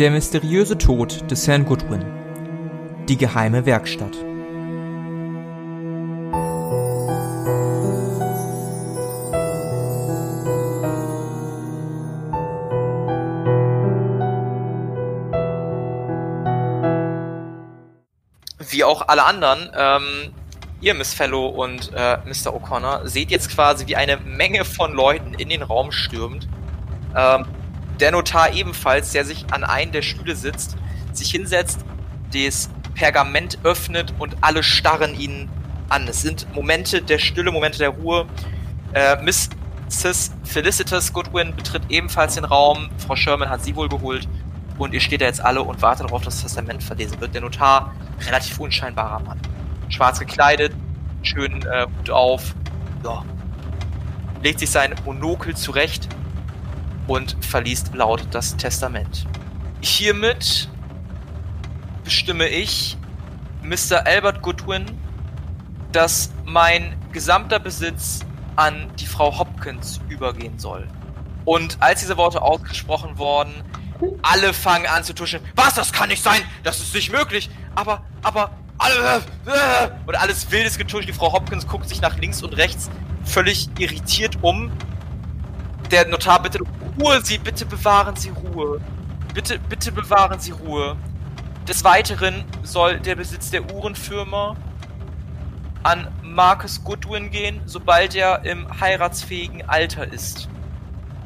Der mysteriöse Tod des Herrn Goodwin. Die geheime Werkstatt. Wie auch alle anderen, ähm, ihr Miss Fellow und äh, Mr. O'Connor seht jetzt quasi, wie eine Menge von Leuten in den Raum stürmt. Ähm, der Notar ebenfalls, der sich an einen der Stühle sitzt, sich hinsetzt, das Pergament öffnet und alle starren ihn an. Es sind Momente der Stille, Momente der Ruhe. Äh, Mrs. Felicitas Goodwin betritt ebenfalls den Raum. Frau Sherman hat sie wohl geholt. Und ihr steht da jetzt alle und wartet darauf, dass das Testament verlesen wird. Der Notar, relativ unscheinbarer Mann. Schwarz gekleidet, schönen äh, Hut auf. Ja. Legt sich sein Monokel zurecht und verliest laut das Testament. Hiermit bestimme ich, Mr. Albert Goodwin, dass mein gesamter Besitz an die Frau Hopkins übergehen soll. Und als diese Worte ausgesprochen wurden, alle fangen an zu tuschen. Was? Das kann nicht sein! Das ist nicht möglich! Aber, aber, alle, äh, und alles wildes Getuschel. Die Frau Hopkins guckt sich nach links und rechts völlig irritiert um. Der Notar bittet Ruhe Sie, bitte bewahren Sie Ruhe. Bitte, bitte bewahren Sie Ruhe. Des Weiteren soll der Besitz der Uhrenfirma an Marcus Goodwin gehen, sobald er im heiratsfähigen Alter ist.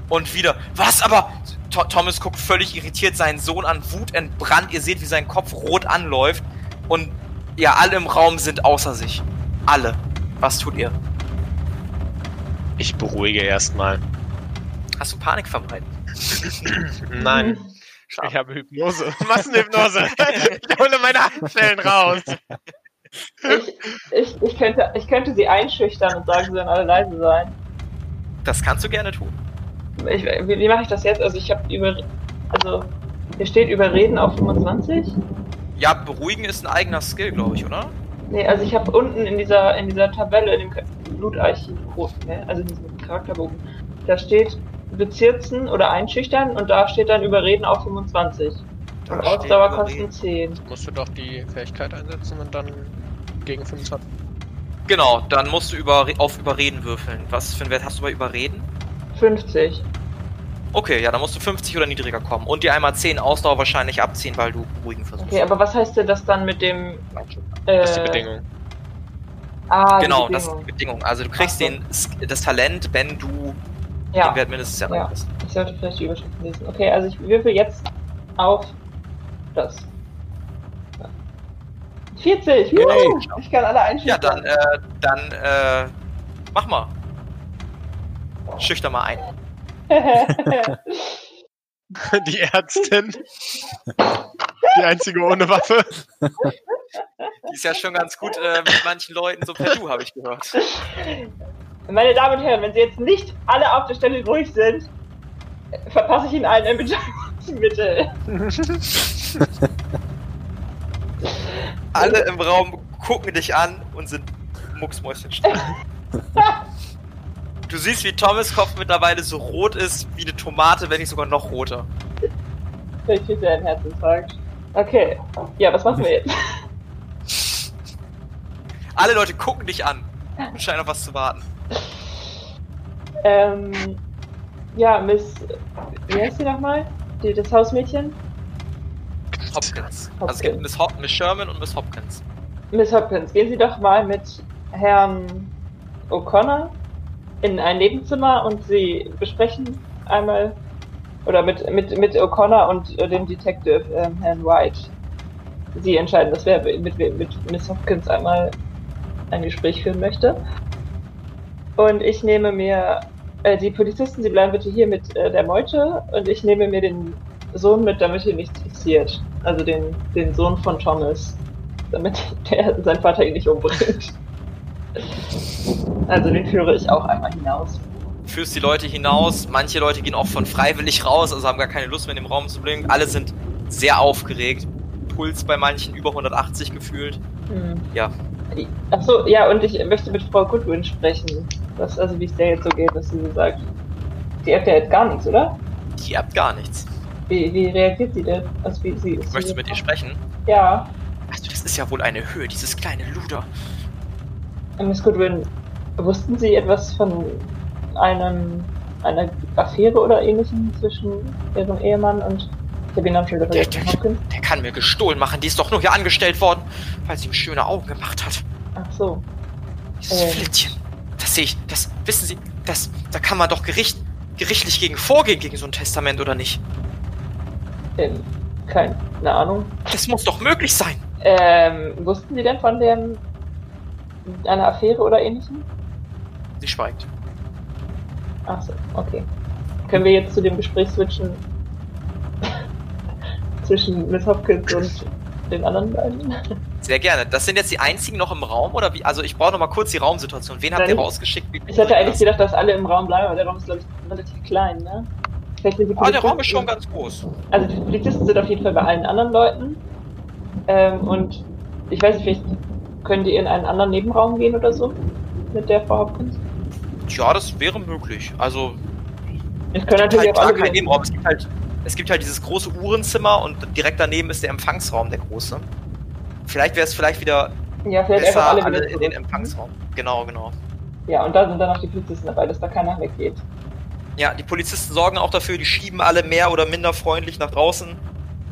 Und wieder, was aber? Th Thomas guckt völlig irritiert seinen Sohn an, Wut entbrannt. Ihr seht, wie sein Kopf rot anläuft. Und ja, alle im Raum sind außer sich. Alle. Was tut ihr? Ich beruhige erstmal. Hast du Panik verbreitet? Nein. Schade. Ich habe Hypnose. Massenhypnose. ich hole meine Handschellen raus. Ich, ich, ich, könnte, ich könnte sie einschüchtern und sagen, sie sollen alle leise sein. Das kannst du gerne tun. Ich, wie, wie mache ich das jetzt? Also ich habe über... Also, hier steht Überreden auf 25. Ja, beruhigen ist ein eigener Skill, glaube ich, oder? Nee, also ich habe unten in dieser, in dieser Tabelle, in dem Blutarchiv, ne? also in diesem Charakterbogen, da steht bezirzen oder einschüchtern und da steht dann Überreden auf 25. Da und Ausdauer kosten 10. Musst du doch die Fähigkeit einsetzen und dann gegen 25. Genau, dann musst du über, auf Überreden würfeln. Was für einen Wert hast du bei Überreden? 50. Okay, ja, dann musst du 50 oder niedriger kommen. Und dir einmal 10 Ausdauer wahrscheinlich abziehen, weil du beruhigen versuchst. Okay, aber was heißt denn das dann mit dem. Äh, das ist die Bedingung. Ah, genau, das ist die Bedingung. Also du kriegst so. den, das Talent, wenn du ja. den Wert mindestens erreichst. Ja. Ich sollte vielleicht die Überschrift lesen. Okay, also ich würfel jetzt auf das. 40! Juhu, ich kann alle einschüchtern. Ja, dann, äh, dann, äh, mach mal. Schüchter mal ein. Die Ärztin. Die einzige ohne Waffe. Die ist ja schon ganz gut äh, mit manchen Leuten so per Du, habe ich gehört. Meine Damen und Herren, wenn Sie jetzt nicht alle auf der Stelle ruhig sind, verpasse ich Ihnen allen ein Betäubungsmittel. alle im Raum gucken dich an und sind mucksmäuschenstill. Du siehst, wie Thomas Kopf mittlerweile so rot ist wie eine Tomate, wenn nicht sogar noch roter. Vielleicht kriegt er einen Herzinfarkt. Okay. Ja, was machen wir jetzt? Alle Leute gucken dich an und scheinen auf was zu warten. Ähm. Ja, Miss. Wie heißt sie nochmal? Die, das Hausmädchen? Hopkins. Hopkins. Also es gibt Miss, Hop Miss Sherman und Miss Hopkins. Miss Hopkins, gehen Sie doch mal mit Herrn O'Connor in ein Nebenzimmer und sie besprechen einmal oder mit, mit, mit O'Connor und äh, dem Detective äh, Herrn White. Sie entscheiden, dass wer mit, mit Miss Hopkins einmal ein Gespräch führen möchte. Und ich nehme mir äh, die Polizisten, sie bleiben bitte hier mit äh, der Meute und ich nehme mir den Sohn mit, damit hier nichts passiert. Also den, den Sohn von Thomas. Damit der, sein Vater ihn nicht umbringt. Also den führe ich auch einmal hinaus. Führst die Leute hinaus, manche Leute gehen auch von freiwillig raus, also haben gar keine Lust mehr in dem Raum zu bleiben. Alle sind sehr aufgeregt. Puls bei manchen über 180 gefühlt. Hm. Ja. Achso, ja, und ich möchte mit Frau Goodwin sprechen. Was, also wie es der jetzt so geht, dass sie so sagt. Die habt ja jetzt gar nichts, oder? Die habt gar nichts. Wie, wie reagiert sie denn? Also wie, sie, ist Möchtest du mit ihr sprechen? Ja. Also, das ist ja wohl eine Höhe, dieses kleine Luder. Miss Goodwin, wussten Sie etwas von einem, einer Affäre oder ähnlichem zwischen Ihrem Ehemann und Der, der, Hopkins? der kann mir gestohlen machen. Die ist doch nur hier angestellt worden, weil sie ihm schöne Augen gemacht hat. Ach so. Dieses Ähm. Flittchen. Das sehe ich. Das, wissen Sie, das, da kann man doch Gericht, gerichtlich gegen vorgehen, gegen so ein Testament, oder nicht? Ähm, keine Ahnung. Das muss doch möglich sein. Ähm, wussten Sie denn von dem einer Affäre oder ähnlichem? Sie schweigt. Ach so, okay. Können wir jetzt zu dem Gespräch switchen zwischen Miss Hopkins und den anderen beiden? Sehr gerne. Das sind jetzt die einzigen noch im Raum, oder wie? Also, ich brauche noch mal kurz die Raumsituation. Wen habt ihr rausgeschickt? Wie- Ich hatte eigentlich gedacht, dass alle im Raum bleiben, aber der Raum ist, glaube ich, relativ klein, ne? Vielleicht sind die Ah, der Raum ist schon ganz groß. Also die Polizisten sind auf jeden Fall bei allen anderen Leuten. Ähm, und ich weiß nicht, vielleicht können die in einen anderen Nebenraum gehen oder so? Mit der Frau Hopkins? Ja, das wäre möglich. Also, Ich können halt natürlich auch klar alle kein Nebenraum. Es gibt halt, es gibt halt dieses große Uhrenzimmer und direkt daneben ist der Empfangsraum, der große. Vielleicht wäre es vielleicht wieder Ja, vielleicht besser, alle, alle in den. Empfangsraum. Genau, genau. Ja, und da sind dann noch die Polizisten dabei, dass da keiner weggeht. Ja, die Polizisten sorgen auch dafür, die schieben alle mehr oder minder freundlich nach draußen.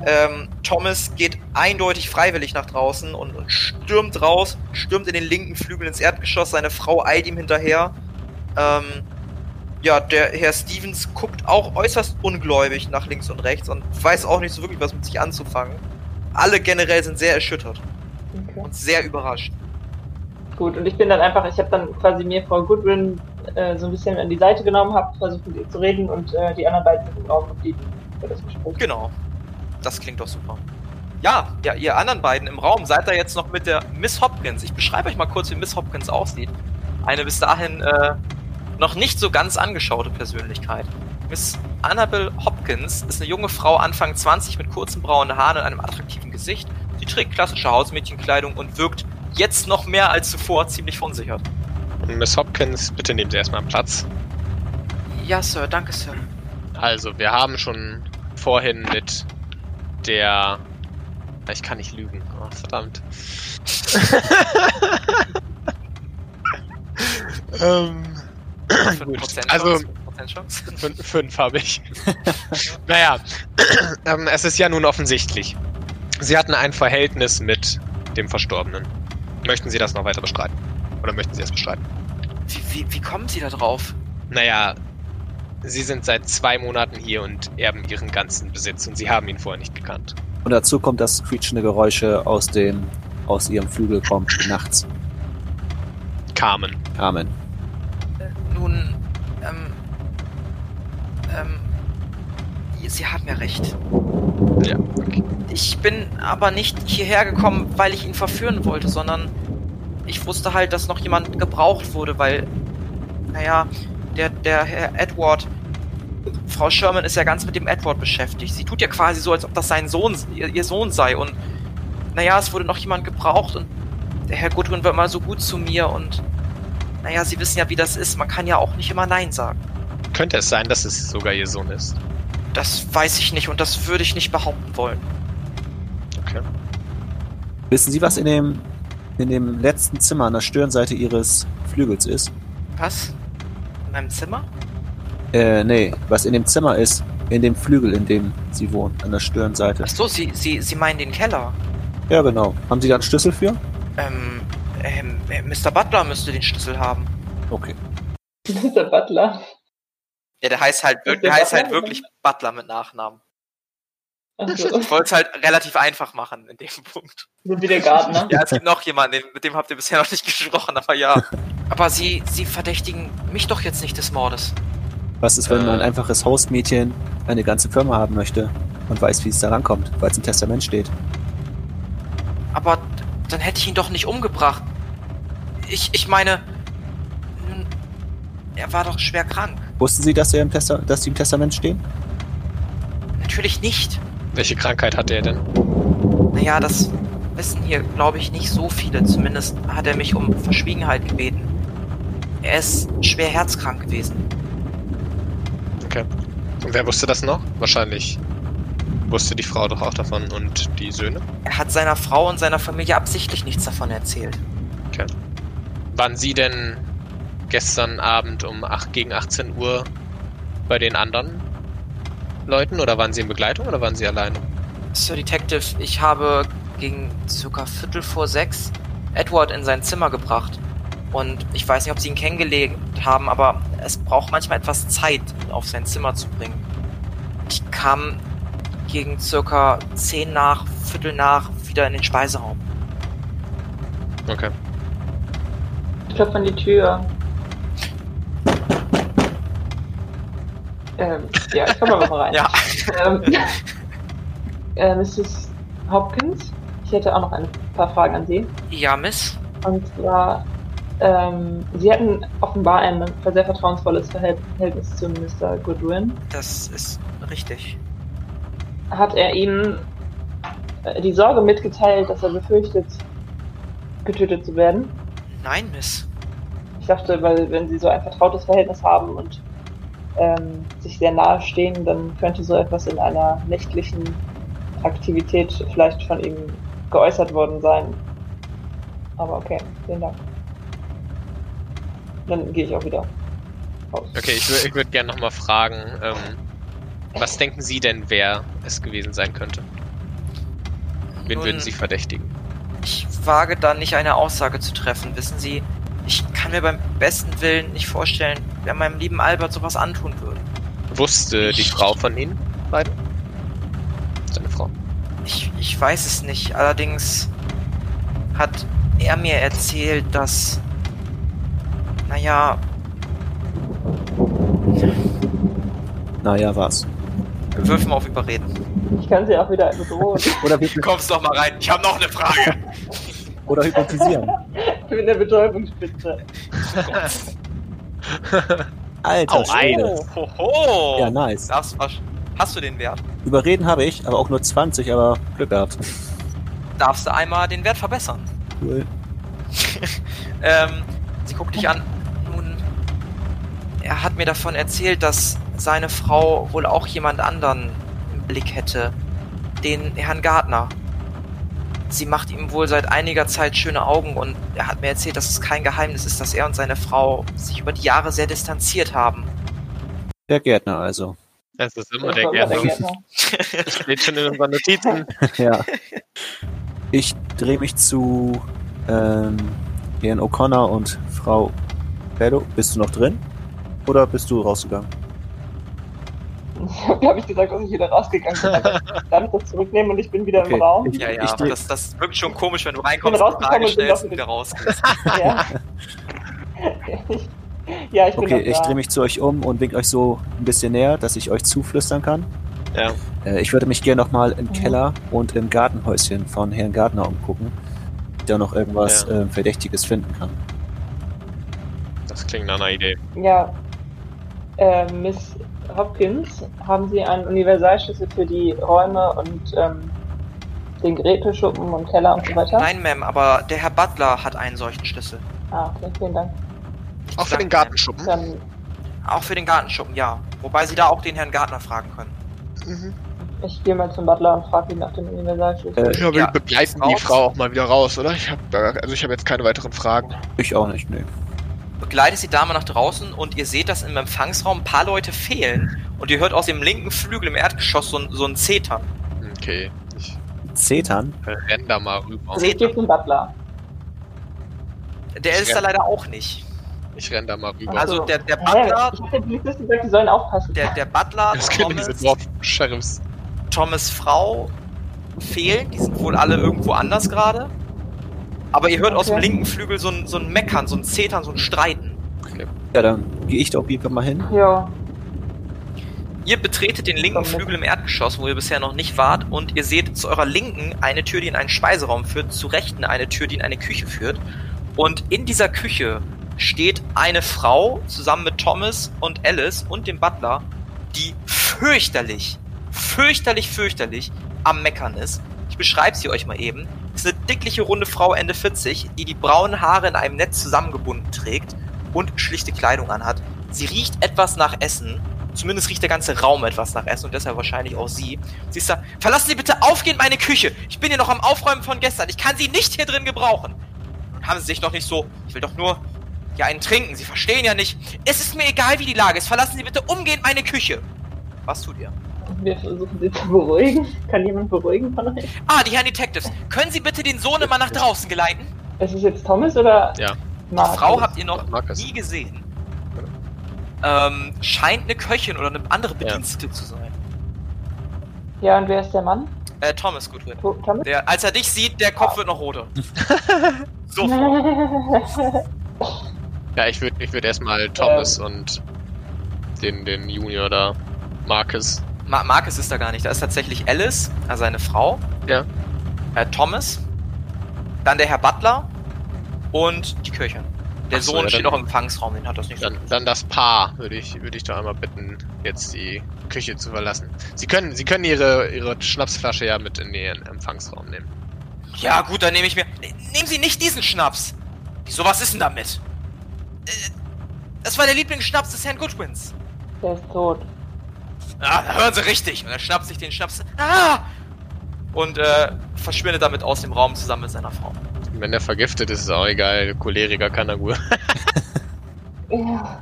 Ähm, Thomas geht eindeutig freiwillig nach draußen und, und stürmt raus, stürmt in den linken Flügel ins Erdgeschoss, seine Frau eilt ihm hinterher. Ähm, ja, der Herr Stevens guckt auch äußerst ungläubig nach links und rechts und weiß auch nicht so wirklich, was mit sich anzufangen. Alle generell sind sehr erschüttert Okay. und sehr überrascht. Gut, und ich bin dann einfach, ich habe dann quasi mir Frau Goodwin äh, so ein bisschen an die Seite genommen, habe versucht mit ihr zu reden und äh, die anderen beiden sind im Raum geblieben für das Gespräch. Genau. Das klingt doch super. Ja, ja, ihr anderen beiden im Raum seid ihr jetzt noch mit der Miss Hopkins. Ich beschreibe euch mal kurz, wie Miss Hopkins aussieht. Eine bis dahin äh, noch nicht so ganz angeschaute Persönlichkeit. Miss Annabel Hopkins ist eine junge Frau, Anfang 20, mit kurzen braunen Haaren und einem attraktiven Gesicht. Sie trägt klassische Hausmädchenkleidung und wirkt jetzt noch mehr als zuvor ziemlich verunsichert. Und Miss Hopkins, bitte nehmt Sie erstmal Platz. Ja, Sir, danke, Sir. Also, wir haben schon vorhin mit der. Ich kann nicht lügen. Oh, verdammt. ähm, gut. 5% Also, Chance, 5% Chance. fün- fünf habe ich. naja, ähm, es ist ja nun offensichtlich. Sie hatten ein Verhältnis mit dem Verstorbenen. Möchten Sie das noch weiter bestreiten? Oder möchten Sie es bestreiten? Wie, wie, wie kommen Sie da drauf? Naja, Sie sind seit zwei Monaten hier und erben Ihren ganzen Besitz und Sie haben ihn vorher nicht gekannt. Und dazu kommt, dass quietschende Geräusche aus dem, aus ihrem Flügel kommen, nachts. Carmen. Amen. Nun, ähm, ähm, Sie haben ja recht. Ja, okay. Ich bin aber nicht hierher gekommen, weil ich ihn verführen wollte, sondern ich wusste halt, dass noch jemand gebraucht wurde, weil, naja, der, der Herr Edward, Frau Sherman ist ja ganz mit dem Edward beschäftigt. Sie tut ja quasi so, als ob das sein Sohn, ihr, ihr Sohn sei und, naja, es wurde noch jemand gebraucht und der Herr Goodwin war immer so gut zu mir und, naja, Sie wissen ja, wie das ist. Man kann ja auch nicht immer Nein sagen. Könnte es sein, dass es sogar Ihr Sohn ist? Das weiß ich nicht und das würde ich nicht behaupten wollen. Okay. Wissen Sie, was in dem, in dem letzten Zimmer an der Stirnseite Ihres Flügels ist? Was? In meinem Zimmer? Äh, nee, was in dem Zimmer ist, in dem Flügel, in dem Sie wohnen, an der Stirnseite. Ach so, Sie, Sie, Sie meinen den Keller? Ja, genau. Haben Sie da einen Schlüssel für? Ähm, ähm, äh, Mr. Butler müsste den Schlüssel haben. Okay. Mr. Butler. Ja, der heißt halt, der der heißt halt wirklich Butler mit Nachnamen. Also, Ich wollte es halt relativ einfach machen in dem Punkt. so wie der Gardner. Ja, es gibt noch jemanden, den- mit dem habt ihr bisher noch nicht gesprochen, aber ja. Aber Sie, Sie verdächtigen mich doch jetzt nicht des Mordes. Was ist, wenn Äh. ein einfaches Hausmädchen eine ganze Firma haben möchte und weiß, wie es da rankommt, weil es im Testament steht? Aber dann hätte ich ihn doch nicht umgebracht. Ich, ich meine, er war doch schwer krank. Wussten Sie, dass, er im Testa dass die im Testament stehen? Natürlich nicht. Welche Krankheit hatte er denn? Naja, das wissen hier, glaube ich, nicht so viele. Zumindest hat er mich um Verschwiegenheit gebeten. Er ist schwer herzkrank gewesen. Okay. Und wer wusste das noch? Wahrscheinlich wusste die Frau doch auch davon und die Söhne? Er hat seiner Frau und seiner Familie absichtlich nichts davon erzählt. Waren Sie denn gestern Abend um 8, gegen 18 Uhr bei den anderen Leuten oder waren Sie in Begleitung oder waren Sie alleine? Sir Detective, ich habe gegen circa Viertel vor sechs Edward in sein Zimmer gebracht. Und ich weiß nicht, ob sie ihn kennengelernt haben, aber es braucht manchmal etwas Zeit, ihn auf sein Zimmer zu bringen. Ich kam gegen circa zehn nach, Viertel nach wieder in den Speiseraum. Okay. Ich klopfe an die Tür. Ähm, ja, ich komme mal rein. Ja. Ähm, äh, Mrs. Hopkins, ich hätte auch noch ein paar Fragen an Sie. Ja, Miss? Und zwar, ähm, Sie hatten offenbar ein sehr vertrauensvolles Verhältnis zu Mr. Goodwin. Das ist richtig. Hat er Ihnen äh, die Sorge mitgeteilt, dass er befürchtet, getötet zu werden? Nein, Miss. Ich dachte, weil wenn Sie so ein vertrautes Verhältnis haben und ähm, sich sehr nahe stehen, dann könnte so etwas in einer nächtlichen Aktivität vielleicht von ihm geäußert worden sein. Aber okay, vielen Dank. Dann gehe ich auch wieder raus. Okay, ich, ich würde gerne nochmal fragen, ähm, was denken Sie denn, wer es gewesen sein könnte? Wen Nun, würden Sie verdächtigen? Ich wage da nicht eine Aussage zu treffen, wissen Sie. Ich kann mir beim besten Willen nicht vorstellen, wer meinem lieben Albert sowas antun würde. Wusste die Frau von Ihnen beiden? Seine Frau. Ich, ich weiß es nicht. Allerdings hat er mir erzählt, dass. Naja, Naja, was? wirf mal auf Überreden. Ich kann Sie auch wieder bedrohen. Oder, hy Kommst doch mal rein. Ich habe noch eine Frage. Oder hypnotisieren. Mit der Betäubungsspitze. Alter. Oh, hoho. Ja, nice. Das war, hast du den Wert? Überreden habe ich, aber auch nur 20, aber Glück gehabt. Darfst du einmal den Wert verbessern? Cool. Ähm, sie guckt dich an. Nun, er hat mir davon erzählt, dass seine Frau wohl auch jemand anderen im Blick hätte. Den Herrn Gardner. Sie macht ihm wohl seit einiger Zeit schöne Augen und er hat mir erzählt, dass es kein Geheimnis ist, dass er und seine Frau sich über die Jahre sehr distanziert haben. Der Gärtner also. Das ist immer Das der Gärtner. Gärtner. Steht schon in unseren Notizen. ja. Ich drehe mich zu ähm, Herrn O'Connor und Frau Bello. Bist du noch drin? Oder bist du rausgegangen? Ich habe, glaube ich, gesagt, dass ich wieder rausgegangen bin. Darf ich das zurücknehmen und ich bin wieder Okay. im Raum? Ich- Ja, ja, ich das, das wirkt schon komisch, wenn du bin reinkommst, eine rausgekommen Frage und bin stellst und wieder rausgehst. Ja. Ich- ja, ich bin Okay, ich drehe mich zu euch um und wink euch so ein bisschen näher, dass ich euch zuflüstern kann. Ja. Äh, ich würde mich gerne nochmal im Mhm. Keller und im Gartenhäuschen von Herrn Gardner umgucken, ob ich da noch irgendwas Ja. ähm, Verdächtiges finden kann. Das klingt nach einer Idee. Ja, äh, Miss Hopkins, haben Sie einen Universalschlüssel für die Räume und ähm, den Geräteschuppen und Keller und so weiter? Nein, Ma'am, aber der Herr Butler hat einen solchen Schlüssel. Ah, okay, vielen Dank. Auch für den Gartenschuppen. Dann. Auch für den Gartenschuppen, ja. Wobei Sie da auch den Herrn Gardner fragen können. Mhm. ich gehe mal zum Butler und frage ihn nach dem Universalschlüssel. Äh, Ja, aber Ja, wir begleiten raus. die Frau auch mal wieder raus, oder? Ich hab da, also ich habe jetzt keine weiteren Fragen. Ich auch nicht, nee. Begleitet die Dame nach draußen und ihr seht, dass im Empfangsraum ein paar Leute fehlen und ihr hört aus dem linken Flügel im Erdgeschoss so ein, so ein Zetern. Okay, ich Zetern? renn da mal rüber. Ich gehe zum Butler. Der ist Ja. da leider auch nicht. Ich renn da mal rüber. Also der, der? Butler, Ich den Polizisten gesagt, die sollen aufpassen. der, der Butler, das können diese Thomas, Dorf-Sheriffs. Thomas Frau fehlen. Die sind wohl alle irgendwo anders gerade. Aber ihr hört aus dem Okay. linken Flügel so ein, so ein Meckern, so ein Zetern, so ein Streiten. Ja, dann gehe ich da auf jeden Fall mal hin. Ja, Ihr betretet den linken. Flügel im Erdgeschoss, wo ihr bisher noch nicht wart, und ihr seht zu eurer Linken eine Tür, die in einen Speiseraum führt, zu Rechten eine Tür, die in eine Küche führt. Und in dieser Küche steht eine Frau zusammen mit Thomas und Alice und dem Butler, die fürchterlich, fürchterlich, fürchterlich am Meckern ist. Ich beschreibe sie euch mal eben. Ist eine dickliche, runde Frau Ende 40, die die braunen Haare in einem Netz zusammengebunden trägt und schlichte Kleidung anhat. Sie riecht etwas nach Essen zumindest riecht der ganze Raum etwas nach Essen und deshalb wahrscheinlich auch sie. Sie ist da, verlassen Sie bitte aufgehend meine Küche. Ich bin hier noch am Aufräumen von gestern. Ich kann Sie nicht hier drin gebrauchen. Haben Sie sich doch nicht so, ich will doch nur ja einen trinken. Sie verstehen ja nicht. Es ist mir egal, wie die Lage ist. Verlassen Sie bitte umgehend meine Küche. Was tut ihr? Wir versuchen sie zu beruhigen. Kann jemand beruhigen von euch? Ah, die Herren Detectives. Können Sie bitte den Sohn immer nach draußen geleiten? Ist es jetzt Thomas oder Ja. Marcus? Frau habt ihr noch Marcus. nie gesehen. Ähm, scheint eine Köchin oder eine andere Bedienstete zu sein. Ja, und wer ist der Mann? Äh, Thomas Goodwin. To- Thomas? Der, als er dich sieht, der Kopf wird noch roter. Sofort. Ja, ich würde ich würd erstmal Thomas und den, den Junior da, Marcus. Ma Marcus ist da gar nicht. Da ist tatsächlich Alice, also seine Frau. Ja. Äh, Thomas. Dann der Herr Butler. Und die Köchin. Der Ach so, Sohn ja, steht dann- noch im Empfangsraum, den hat das nicht so. Dann, dann das Paar würde ich, würde ich doch einmal bitten, jetzt die Küche zu verlassen. Sie können, Sie können Ihre, Ihre Schnapsflasche ja mit in Ihren Empfangsraum nehmen. Ja, gut, dann nehme ich mir. Ne- Nehmen Sie nicht diesen Schnaps! Wieso, was ist denn damit? Äh, das war der Lieblingsschnaps des Herrn Goodwins. Der ist tot. Ah, da hören Sie richtig. Und er schnappt sich den Schnaps. Ah! Und äh, verschwindet damit aus dem Raum zusammen mit seiner Frau. Wenn er vergiftet ist, ist auch egal. Choleriker kann er gut. Ja,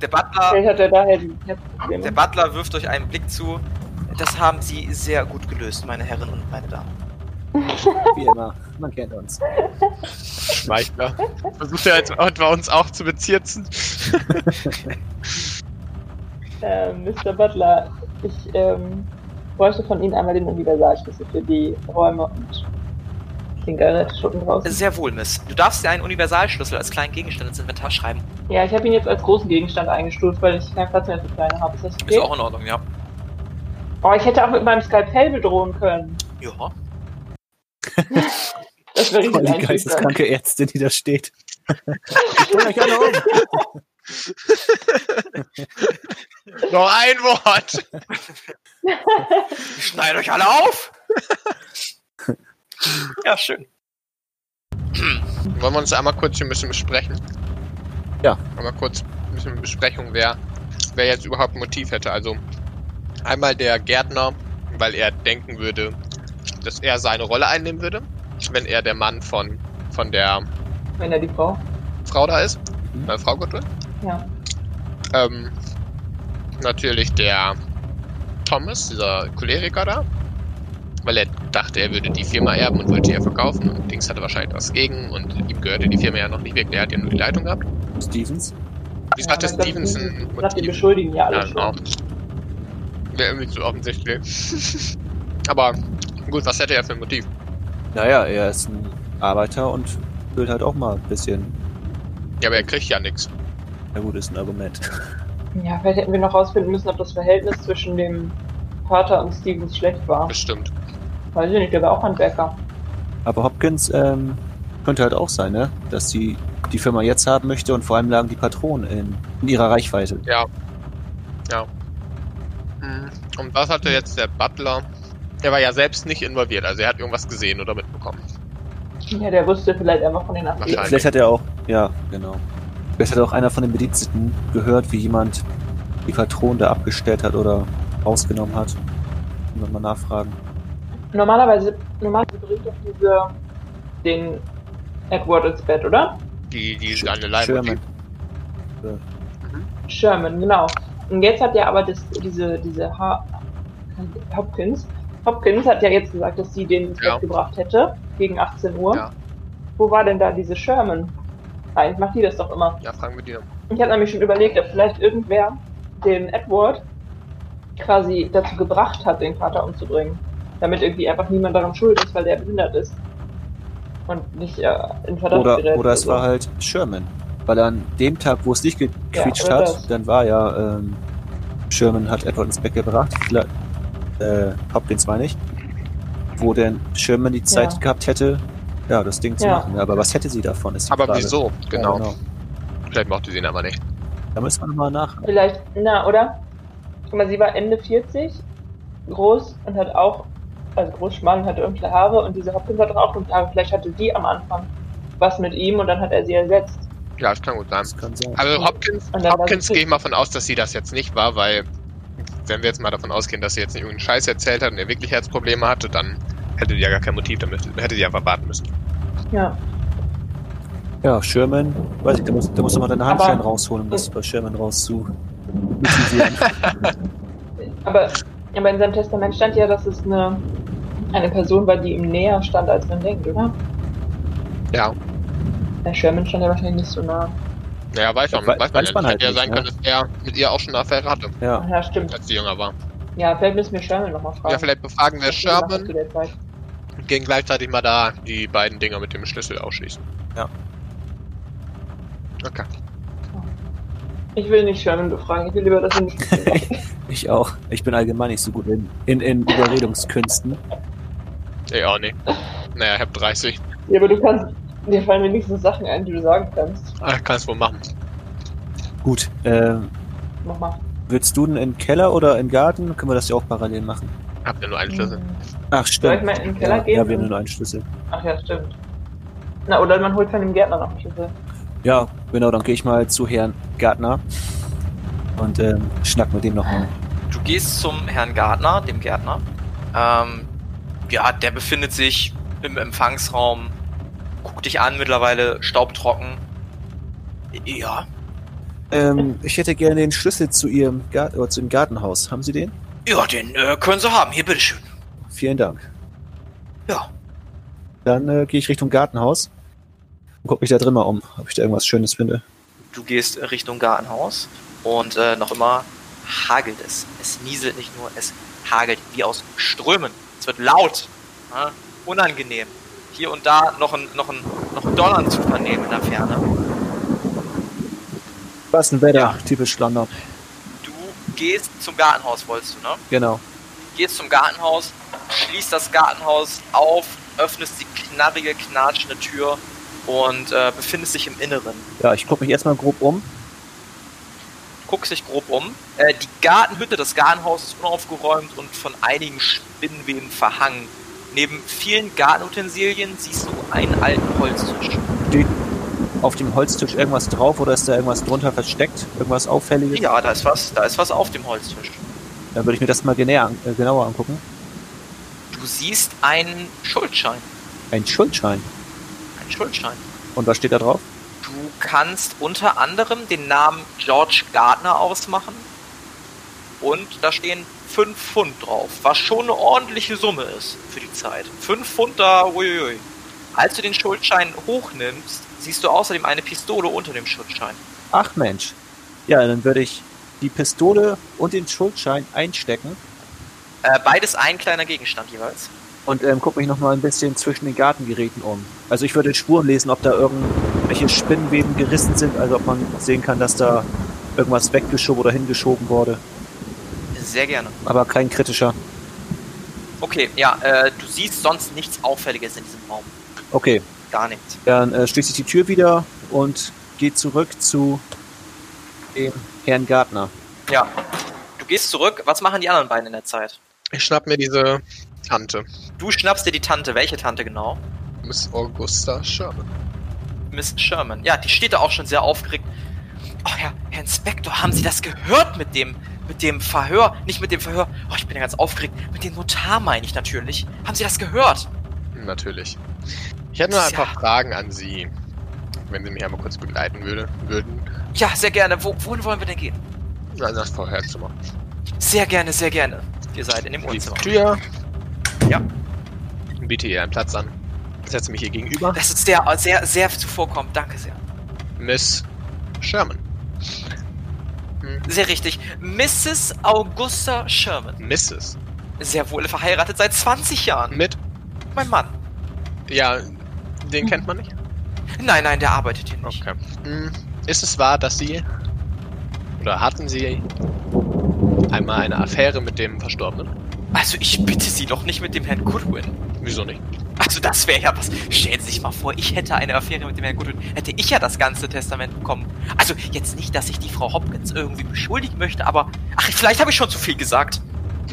Der Butler, er Herzprobleme. der Butler wirft euch einen Blick zu. Das haben Sie sehr gut gelöst, meine Herren und meine Damen. Wie immer. Man kennt uns. Schmeichler. Versucht er jetzt etwa uns auch zu bezirzen? äh, Mr. Butler, ich ähm, bräuchte von Ihnen einmal den Universalschlüssel für die Räume und den Geräteschuppen draußen. Sehr wohl, Miss. Du darfst dir einen Universalschlüssel als kleinen Gegenstand ins Inventar schreiben. Ja, ich habe ihn jetzt als großen Gegenstand eingestuft, weil ich keinen Platz mehr für kleine habe. Ist das Ist okay? auch in Ordnung, ja. Oh, ich hätte auch mit meinem Skalpell bedrohen können. Ja. Das wäre Voll richtig die geisteskranke Ärztin, die da steht. Ich euch alle um. Noch ein Wort! Ich schneide euch alle auf! ja, schön. Wollen wir uns einmal kurz hier ein bisschen besprechen? Ja. Einmal kurz ein bisschen Besprechung, wer, wer jetzt überhaupt ein Motiv hätte. Also einmal der Gärtner, weil er denken würde, dass er seine Rolle einnehmen würde, wenn er der Mann von, von der Wenn er die Frau. Frau da ist. Mhm. Äh, Frau Goodwin. Ja. Ähm, natürlich der Thomas, dieser Choleriker da. Weil er dachte, er würde die Firma erben und wollte ihr verkaufen. Und Dings hatte wahrscheinlich was gegen und ihm gehörte die Firma ja noch nicht wirklich. Er hat ja nur die Leitung gehabt. Stevens. Wieso hatte aber das- Stevenson ein Ich dachte, die beschuldigen ja alle Ja, schon. genau. Wäre irgendwie zu offensichtlich. Aber gut, was hätte er für ein Motiv? Naja, er ist ein Arbeiter und will halt auch mal ein bisschen. Ja, aber er kriegt ja nichts. Na gut, ist ein Argument. Ja, vielleicht hätten wir noch rausfinden müssen, ob das Verhältnis zwischen dem Vater und Stevens schlecht war. Bestimmt. Weiß ich nicht, der war auch Handwerker. Aber Hopkins ähm, könnte halt auch sein, ne? Dass sie die Firma jetzt haben möchte und vor allem lagen die Patronen in, in ihrer Reichweite. Ja. Ja. Mhm. Und was hatte jetzt der Butler? Er war ja selbst nicht involviert, also er hat irgendwas gesehen oder mitbekommen. Ja, der wusste vielleicht einfach von den. Wahrscheinlich. Vielleicht hat er auch, ja, genau. Vielleicht hat auch einer von den Bediensteten gehört, wie jemand die Patronen da abgestellt hat oder rausgenommen hat. Müssen wir mal nachfragen. Normalerweise, normalerweise bringt doch diese den Edward ins Bett, oder? Die, die Sch- eine Leihmotiv. Sherman. Sherman, genau. Und jetzt hat ja aber das, diese, diese ha Hopkins, Hopkins hat ja jetzt gesagt, dass sie den ins Ja. Bett gebracht hätte, gegen 18 Uhr. Ja. Wo war denn da diese Sherman? Eigentlich macht die das doch immer. Ja, fragen wir die. Ich habe nämlich schon überlegt, ob vielleicht irgendwer den Edward quasi dazu gebracht hat, den Vater umzubringen. Damit irgendwie einfach niemand daran schuld ist, weil der behindert ist. Und nicht äh, in Verdacht Oder, gerät oder es so. war halt Sherman. Weil an dem Tag, wo es nicht gequietscht oder hat, das. dann war ja ähm, Sherman hat Edward ins Bett gebracht. Vielleicht, äh, Hopkins meine ich. Wo denn Sherman die Zeit Ja. gehabt hätte, ja, das Ding zu Ja. machen. Aber was hätte sie davon? Aber Frage. wieso? Genau. Ja, Vielleicht mochte sie ihn aber nicht. Da müssen wir nochmal nach. Vielleicht, na, oder? Guck mal, sie war Ende 40, groß und hat auch, also groß, schmal und hatte dunkle Haare und diese Hopkins hat doch auch dunkle Haare. Vielleicht hatte die am Anfang was mit ihm und dann hat er sie ersetzt. Ja, das kann gut sein. Das kann sein. Also Hopkins, Hopkins gehe ich mal von aus, dass sie das jetzt nicht war, weil wenn wir jetzt mal davon ausgehen, dass sie jetzt nicht irgendeinen Scheiß erzählt hat und er wirklich Herzprobleme hatte, dann hätte die ja gar kein Motiv, dann müsste, hätte die einfach warten müssen. Ja. Ja, Sherman, weiß ich, da musst, da musst du mal deine Aber- Handschellen rausholen, um das bei Sherman rauszu. Aber, aber in seinem Testament stand ja, dass es eine, eine Person war, die ihm näher stand, als man denkt, oder? Ja. Der Sherman stand ja wahrscheinlich nicht so nah. Naja, weiß, man, Weiß- weiß man, weiß ja man nicht. halt Hätte ja sein ne? können, dass er mit ihr auch schon eine Affäre hatte, ja. Ja, stimmt. als sie jünger war. Ja, vielleicht müssen wir Sherman nochmal fragen. Ja, vielleicht befragen wir Sherman zu der Zeit. und gehen gleichzeitig mal da die beiden Dinger mit dem Schlüssel ausschließen. Ja. Okay. Ich will nicht Sherman befragen, ich will lieber, dass er nicht. Ich auch. Ich bin allgemein nicht so gut in, in, in Überredungskünsten. Ey, auch nicht. Naja, ich hab 30. ja, aber du kannst. Dir fallen wenigstens Sachen ein, die du sagen kannst. Ah, kannst wohl machen. Gut, äh, Mach mal. willst du denn in den Keller oder im Garten? Können wir das ja auch parallel machen. Habt ihr nur einen Schlüssel? Ach, Soll ich stimmt. mal in den Keller ja, gehen? ja, wir haben nur einen Schlüssel. Ach ja, stimmt. Na, oder man holt von dem Gärtner noch einen Schlüssel. Ja, genau, dann gehe ich mal zu Herrn Gärtner und ähm, schnack mit dem nochmal. Du gehst zum Herrn Gardner, dem Gärtner. Ähm, ja, der befindet sich im Empfangsraum. Guckt dich an, mittlerweile staubtrocken. Ja, Ähm, ich hätte gerne den Schlüssel zu Ihrem Gar oder zu dem Gartenhaus. Haben Sie den? Ja, den äh, können Sie haben. Hier, bitteschön. Vielen Dank. Ja. Dann äh, gehe ich Richtung Gartenhaus und guck mich da drin mal um, ob ich da irgendwas Schönes finde. Du gehst Richtung Gartenhaus und äh, noch immer hagelt es. Es nieselt nicht nur, es hagelt wie aus Strömen. Es wird laut, ja, unangenehm. Hier und da noch ein, noch ein, noch ein Donnern zu vernehmen in der Ferne. Was ein Wetter, Ja. typisch London. Gehst zum Gartenhaus, wolltest du, ne? Genau. Gehst zum Gartenhaus, schließt das Gartenhaus auf, öffnest die knarrige, knatschende Tür und äh, befindest dich im Inneren. Ja, ich gucke mich erstmal grob um. guckst dich grob um. Äh, die Gartenhütte des Gartenhauses ist unaufgeräumt und von einigen Spinnweben verhangen. Neben vielen Gartenutensilien siehst du einen alten Holztisch. Steht auf dem Holztisch irgendwas drauf oder ist da irgendwas drunter versteckt? Irgendwas Auffälliges? Ja, da ist was, da ist was auf dem Holztisch. Dann würde ich mir das mal genäher, äh, genauer angucken. Du siehst einen Schuldschein. Ein Schuldschein. Einen Schuldschein. Und was steht da drauf? Du kannst unter anderem den Namen George Gardner ausmachen. Und da stehen 5 Pfund drauf, was schon eine ordentliche Summe ist für die Zeit. 5 Pfund da, uiuiui. Als du den Schuldschein hochnimmst, siehst du außerdem eine Pistole unter dem Schuldschein. Ach Mensch. Ja, dann würde ich die Pistole und den Schuldschein einstecken Äh, beides ein kleiner Gegenstand jeweils. und ähm, gucke mich nochmal ein bisschen zwischen den Gartengeräten um. Also ich würde Spuren lesen, ob da irgendwelche Spinnenweben gerissen sind, also ob man sehen kann, dass da irgendwas weggeschoben oder hingeschoben wurde. Sehr gerne. Aber kein kritischer. Okay, ja, äh, du siehst sonst nichts Auffälliges in diesem Raum. Okay, Gar nichts. dann äh, schließe ich die Tür wieder und gehe zurück zu dem Herrn Gärtner. Ja. Du gehst zurück. Was machen die anderen beiden in der Zeit? Ich schnapp mir diese Tante. Du schnappst dir die Tante. Welche Tante genau? Miss Augusta Sherman. Miss Sherman. Ja, die steht da auch schon sehr aufgeregt. Oh ja, Herr Inspektor, haben Sie das gehört mit dem, mit dem Verhör? Nicht mit dem Verhör. Oh, ich bin ja ganz aufgeregt. Mit dem Notar meine ich natürlich. Haben Sie das gehört? Natürlich. Ich hätte nur ein paar Fragen an Sie, wenn Sie mich einmal kurz begleiten würde, würden. Ja, sehr gerne. Wo, wohin wollen wir denn gehen? Na, das Vorherzimmer. Sehr gerne, sehr gerne. Ihr seid in dem Wohnzimmer. Tür. Ja. Biete ihr einen Platz an. Setze mich hier gegenüber. Das ist sehr, sehr, sehr zuvorkommend. Danke sehr. Miss Sherman. Hm, Sehr richtig. Mrs. Augusta Sherman. Mrs. Sehr wohl verheiratet seit 20 Jahren. Mit? Mein Mann. Ja, den kennt man nicht. Nein, nein, der arbeitet hier nicht. Okay. Hm, Ist es wahr, dass Sie oder hatten Sie einmal eine Affäre mit dem Verstorbenen? Also ich bitte Sie doch nicht mit dem Herrn Goodwin. Wieso nicht? Also das wäre ja was. Stellen Sie sich mal vor, ich hätte eine Affäre mit dem Herrn Goodwin. Hätte ich ja das ganze Testament bekommen. Also jetzt nicht, dass ich die Frau Hopkins irgendwie beschuldigen möchte, aber... Ach, vielleicht habe ich schon zu viel gesagt.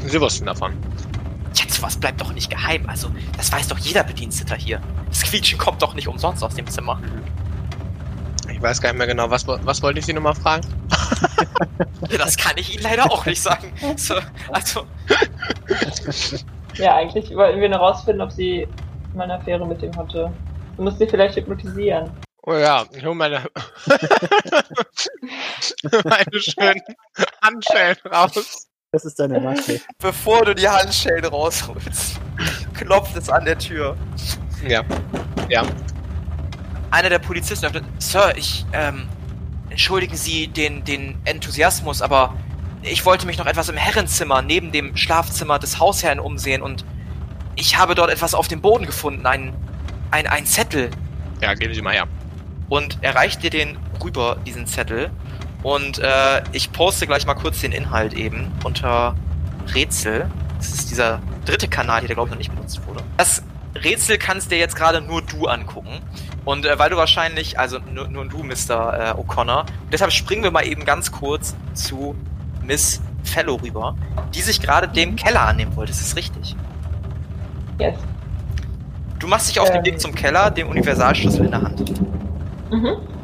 Sie wussten davon. Jetzt, was bleibt doch nicht geheim. Also, das weiß doch jeder Bediensteter hier. Das Quietschen kommt doch nicht umsonst aus dem Zimmer. Ich weiß gar nicht mehr genau, was, was wollte ich Sie nochmal fragen? Ja, das kann ich Ihnen leider auch nicht sagen. So, also, Ja, eigentlich wollten wir nur rausfinden, ob sie mal eine Affäre mit dem hatte. Du musst sie vielleicht hypnotisieren. Oh ja, ich hole meine, meine schönen Handschellen raus. Das ist deine Maske. bevor du die Handschellen rausholst, klopft es an der Tür. Ja. Ja. Einer der Polizisten öffnet. Sir, ich, ähm, entschuldigen Sie den, den Enthusiasmus, aber ich wollte mich noch etwas im Herrenzimmer neben dem Schlafzimmer des Hausherrn umsehen und ich habe dort etwas auf dem Boden gefunden, ein, ein, ein Zettel. Ja, geben Sie mal her. Und er reicht dir den rüber, diesen Zettel. Und äh, ich poste gleich mal kurz den Inhalt eben unter Rätsel. Das ist dieser dritte Kanal hier, der glaube ich noch nicht benutzt wurde. Das Rätsel kannst dir jetzt gerade nur du angucken. Und äh, weil du wahrscheinlich, also nur, nur du, Mr. Äh, O'Connor, deshalb springen wir mal eben ganz kurz zu Miss Fellow rüber, die sich gerade dem Keller annehmen wollte. Das ist richtig. Yes. Du machst dich auf den Ähm. Weg zum Keller, den Universalschlüssel in der Hand. Mhm.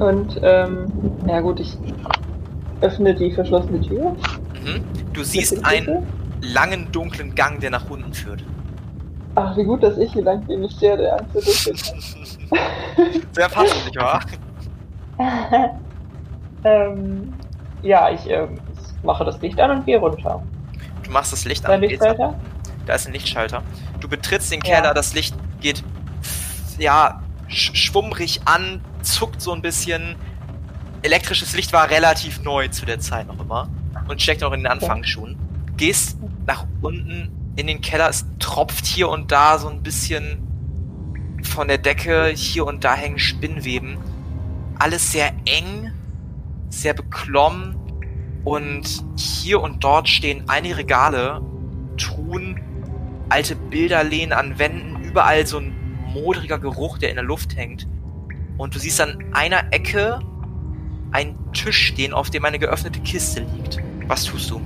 Und, ähm, ja gut, ich öffne die verschlossene Tür. Mhm. Du siehst einen langen, dunklen Gang, der nach unten führt. Ach, wie gut, dass ich hier lang bin, nicht der, der Angst durchgeht. Sehr passend, nicht wahr? ähm, ja, ich ähm, mache das Licht an und gehe runter. Du machst das Licht Dein an. Licht gehst ab. weiter? Da ist ein Lichtschalter. Du betrittst den Ja. Keller, das Licht geht ja sch schwummrig an, zuckt so ein bisschen. Elektrisches Licht war relativ neu zu der Zeit noch immer und steckt noch in den Anfangsschuhen. Gehst nach unten in den Keller, es tropft hier und da so ein bisschen von der Decke, hier und da hängen Spinnweben. Alles sehr eng, sehr beklommen und hier und dort stehen einige Regale, Truhen, alte Bilderlehnen an Wänden, überall so ein modriger Geruch, der in der Luft hängt. Und du siehst an einer Ecke einen Tisch stehen, auf dem eine geöffnete Kiste liegt. Was tust du?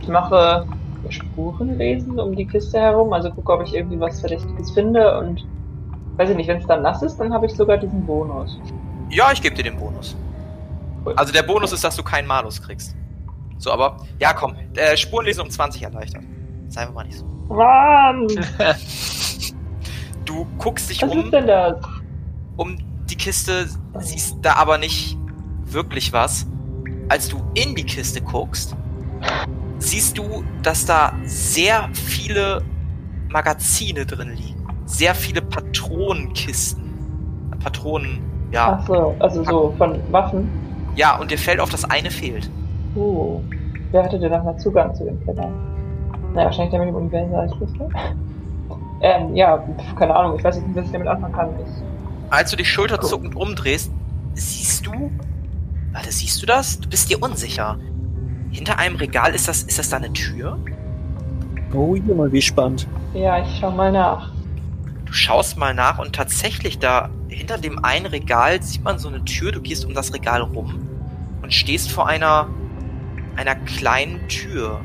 Ich mache Spuren lesen um die Kiste herum, also gucke, ob ich irgendwie was Verdächtiges finde und weiß ich nicht, wenn es dann nass ist, dann habe ich sogar diesen Bonus. Ja, ich gebe dir den Bonus. Cool. Also der Bonus ist, dass du keinen Malus kriegst. So, aber ja, komm, äh, Spurenlesen um 20 erleichtert. Sei mir mal nicht so. Mann! Du guckst dich Was um. ist denn das? um die Kiste, siehst da aber nicht wirklich was. Als du in die Kiste guckst, siehst du, dass da sehr viele Magazine drin liegen. Sehr viele Patronenkisten. Patronen, ja. Ach so, also so von Waffen. Ja, und dir fällt auf, dass eine fehlt. Uh, wer hatte denn nochmal Zugang zu dem Keller? Na, wahrscheinlich der mit dem Universalschlüssel. ähm, ja, keine Ahnung, ich weiß nicht, was ich damit anfangen kann. Ich, Als du dich schulterzuckend umdrehst, siehst du. Warte, siehst du das? Du bist dir unsicher. Hinter einem Regal ist das, ist das da eine Tür? Oh, Junge, wie spannend. ja, ich schau mal nach. Du schaust mal nach und tatsächlich da hinter dem einen Regal sieht man so eine Tür. Du gehst um das Regal rum und stehst vor einer einer kleinen Tür,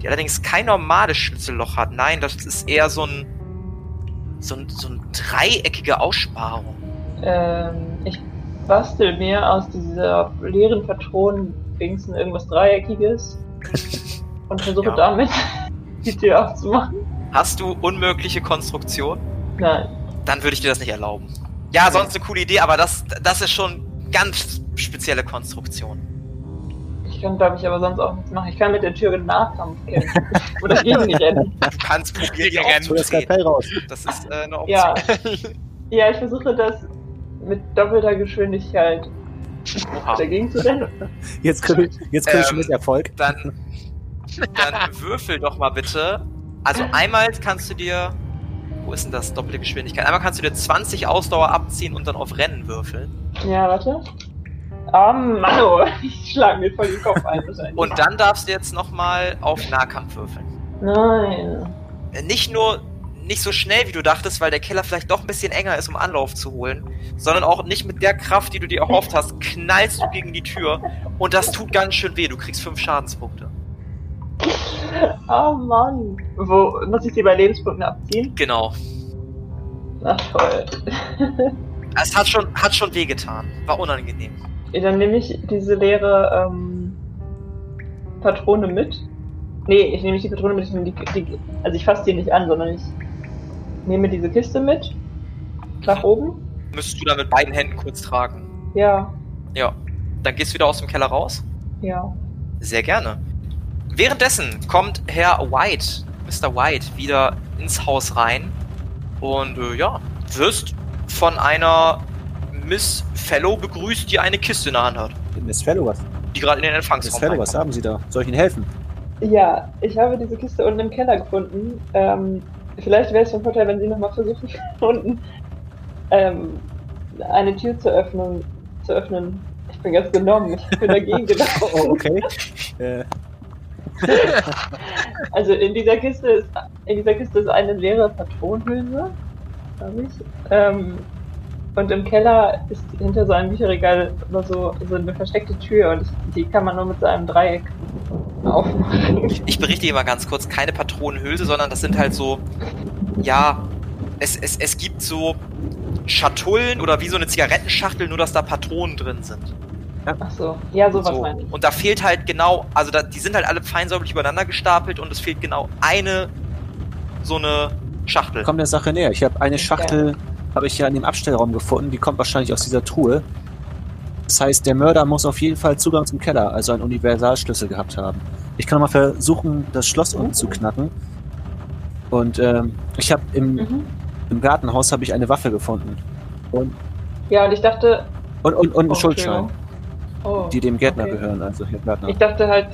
die allerdings kein normales Schlüsselloch hat. Nein, das ist eher so ein so ein, so ein dreieckige Aussparung. Ähm, ich bastel mir aus dieser leeren Patronendingsen irgendwas Dreieckiges und versuche Ja. damit die Tür aufzumachen. Hast du unmögliche Konstruktion? Nein. Dann würde ich dir das nicht erlauben. Ja, sonst eine coole Idee, aber das das ist schon ganz spezielle Konstruktion. Ich kann, glaube ich, aber sonst auch nichts machen. Ich kann mit der Tür in Nahkampf kämpfen. Oder gegen die rennen. Du kannst probieren, die Gegen Rennen. Das aufzutreten. Skalpell raus. Das ist äh, eine Option. Ja. ja, ich versuche das mit doppelter Geschwindigkeit Oha. dagegen zu rennen. Jetzt kriege ich, jetzt krieg ich Ähm, mit Erfolg. Dann, dann würfel doch mal bitte. Also einmal kannst du dir. Wo ist denn das? Doppelte Geschwindigkeit. Einmal kannst du dir 20 Ausdauer abziehen und dann auf Rennen würfeln. Ja, warte. Ah, Mann, oh. ich schlage mir voll den Kopf ein wahrscheinlich. Und dann darfst du jetzt nochmal auf Nahkampf würfeln. Nein. Äh, Nicht nur nicht so schnell, wie du dachtest, weil der Keller vielleicht doch ein bisschen enger ist, um Anlauf zu holen, sondern auch nicht mit der Kraft, die du dir erhofft hast, knallst du gegen die Tür und das tut ganz schön weh. Du kriegst fünf Schadenspunkte. Oh Mann. Wo muss ich die bei Lebenspunkten abziehen? Genau. Ach toll. Es hat schon, hat schon wehgetan. War unangenehm. Dann nehme ich diese leere ähm, Patrone mit. Nee, ich nehme nicht die Patrone mit, ich nehme die, die also ich fasse die nicht an, sondern ich nehme diese Kiste mit. Nach oben. Müsstest du da mit beiden Händen kurz tragen. Ja, Ja. Dann gehst du wieder aus dem Keller raus. ja. Sehr gerne. Währenddessen kommt Herr White, Mr. White, wieder ins Haus rein und äh, ja, wirst von einer Miss Fellow begrüßt, die eine Kiste in der Hand hat, Miss Fellow, was? die gerade in den Miss Empfangsraum Fellow, was haben Sie da? Soll ich Ihnen helfen? Ja, ich habe diese Kiste unten im Keller gefunden. Ähm, vielleicht wäre es von Vorteil, wenn Sie nochmal versuchen, unten ähm, eine Tür zu öffnen. Zu öffnen. Ich bin ganz genommen, ich bin dagegen gelaufen. Oh, okay. äh, Also in dieser Kiste ist in dieser Kiste ist eine leere Patronenhülse, glaube ich. Ähm, und im Keller ist hinter so einem Bücherregal immer so, so eine versteckte Tür und ich, die kann man nur mit so einem Dreieck aufmachen. Ich berichte hier mal ganz kurz, keine Patronenhülse, sondern das sind halt so, ja, es, es, es gibt so Schatullen oder wie so eine Zigarettenschachtel, nur dass da Patronen drin sind. Ach so, ja, sowas So. meine ich. Und da fehlt halt genau, also da, die sind halt alle feinsäuberlich übereinander gestapelt und es fehlt genau eine so eine Schachtel. komm der Sache näher. Ich habe eine Schachtel, habe ich ja in dem Abstellraum gefunden. Die kommt wahrscheinlich aus dieser Truhe. Das heißt, der Mörder muss auf jeden Fall Zugang zum Keller, also einen Universalschlüssel gehabt haben. Ich kann mal versuchen, das Schloss unten zu knacken. Und ähm, ich habe im, Mhm. im Gartenhaus habe ich eine Waffe gefunden und Ja, und ich dachte. und und, und einen Oh, Schuldschein. Oh, die dem Gärtner okay. gehören, also Herr Gärtner. Ich dachte halt,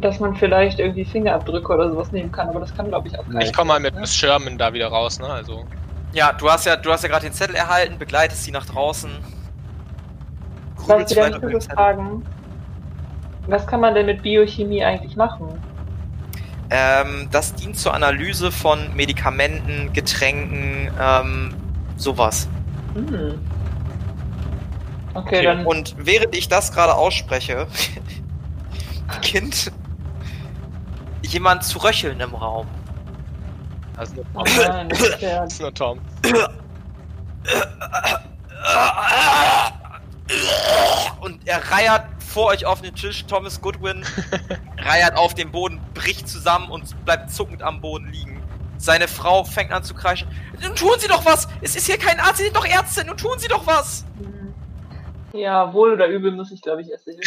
dass man vielleicht irgendwie Fingerabdrücke oder sowas nehmen kann, aber das kann glaube ich auch Ich komme mal mit Miss Sherman da wieder raus, ne? Also. Ja, du hast ja, du hast ja gerade den Zettel erhalten, begleitest sie nach draußen. Darf grübelst ich wieder weiter über den kurz Zettel. fragen? Was kann man denn mit Biochemie eigentlich machen? Ähm, das dient zur Analyse von Medikamenten, Getränken, ähm, sowas. Hm. Okay, Okay, dann. Und während ich das gerade ausspreche, beginnt jemand zu röcheln im Raum. Das ist nur Oh Tom. nein, das ist der, Das ist nur Tom. Und er reiert vor euch auf den Tisch. Thomas Goodwin reiert auf den Boden, bricht zusammen und bleibt zuckend am Boden liegen. Seine Frau fängt an zu kreischen. Nun tun Sie doch was! Es ist hier kein Arzt, Sie sind doch Ärztin! Nun tun Sie doch was! Ja, wohl oder übel muss ich, glaube ich, erst Hilfe.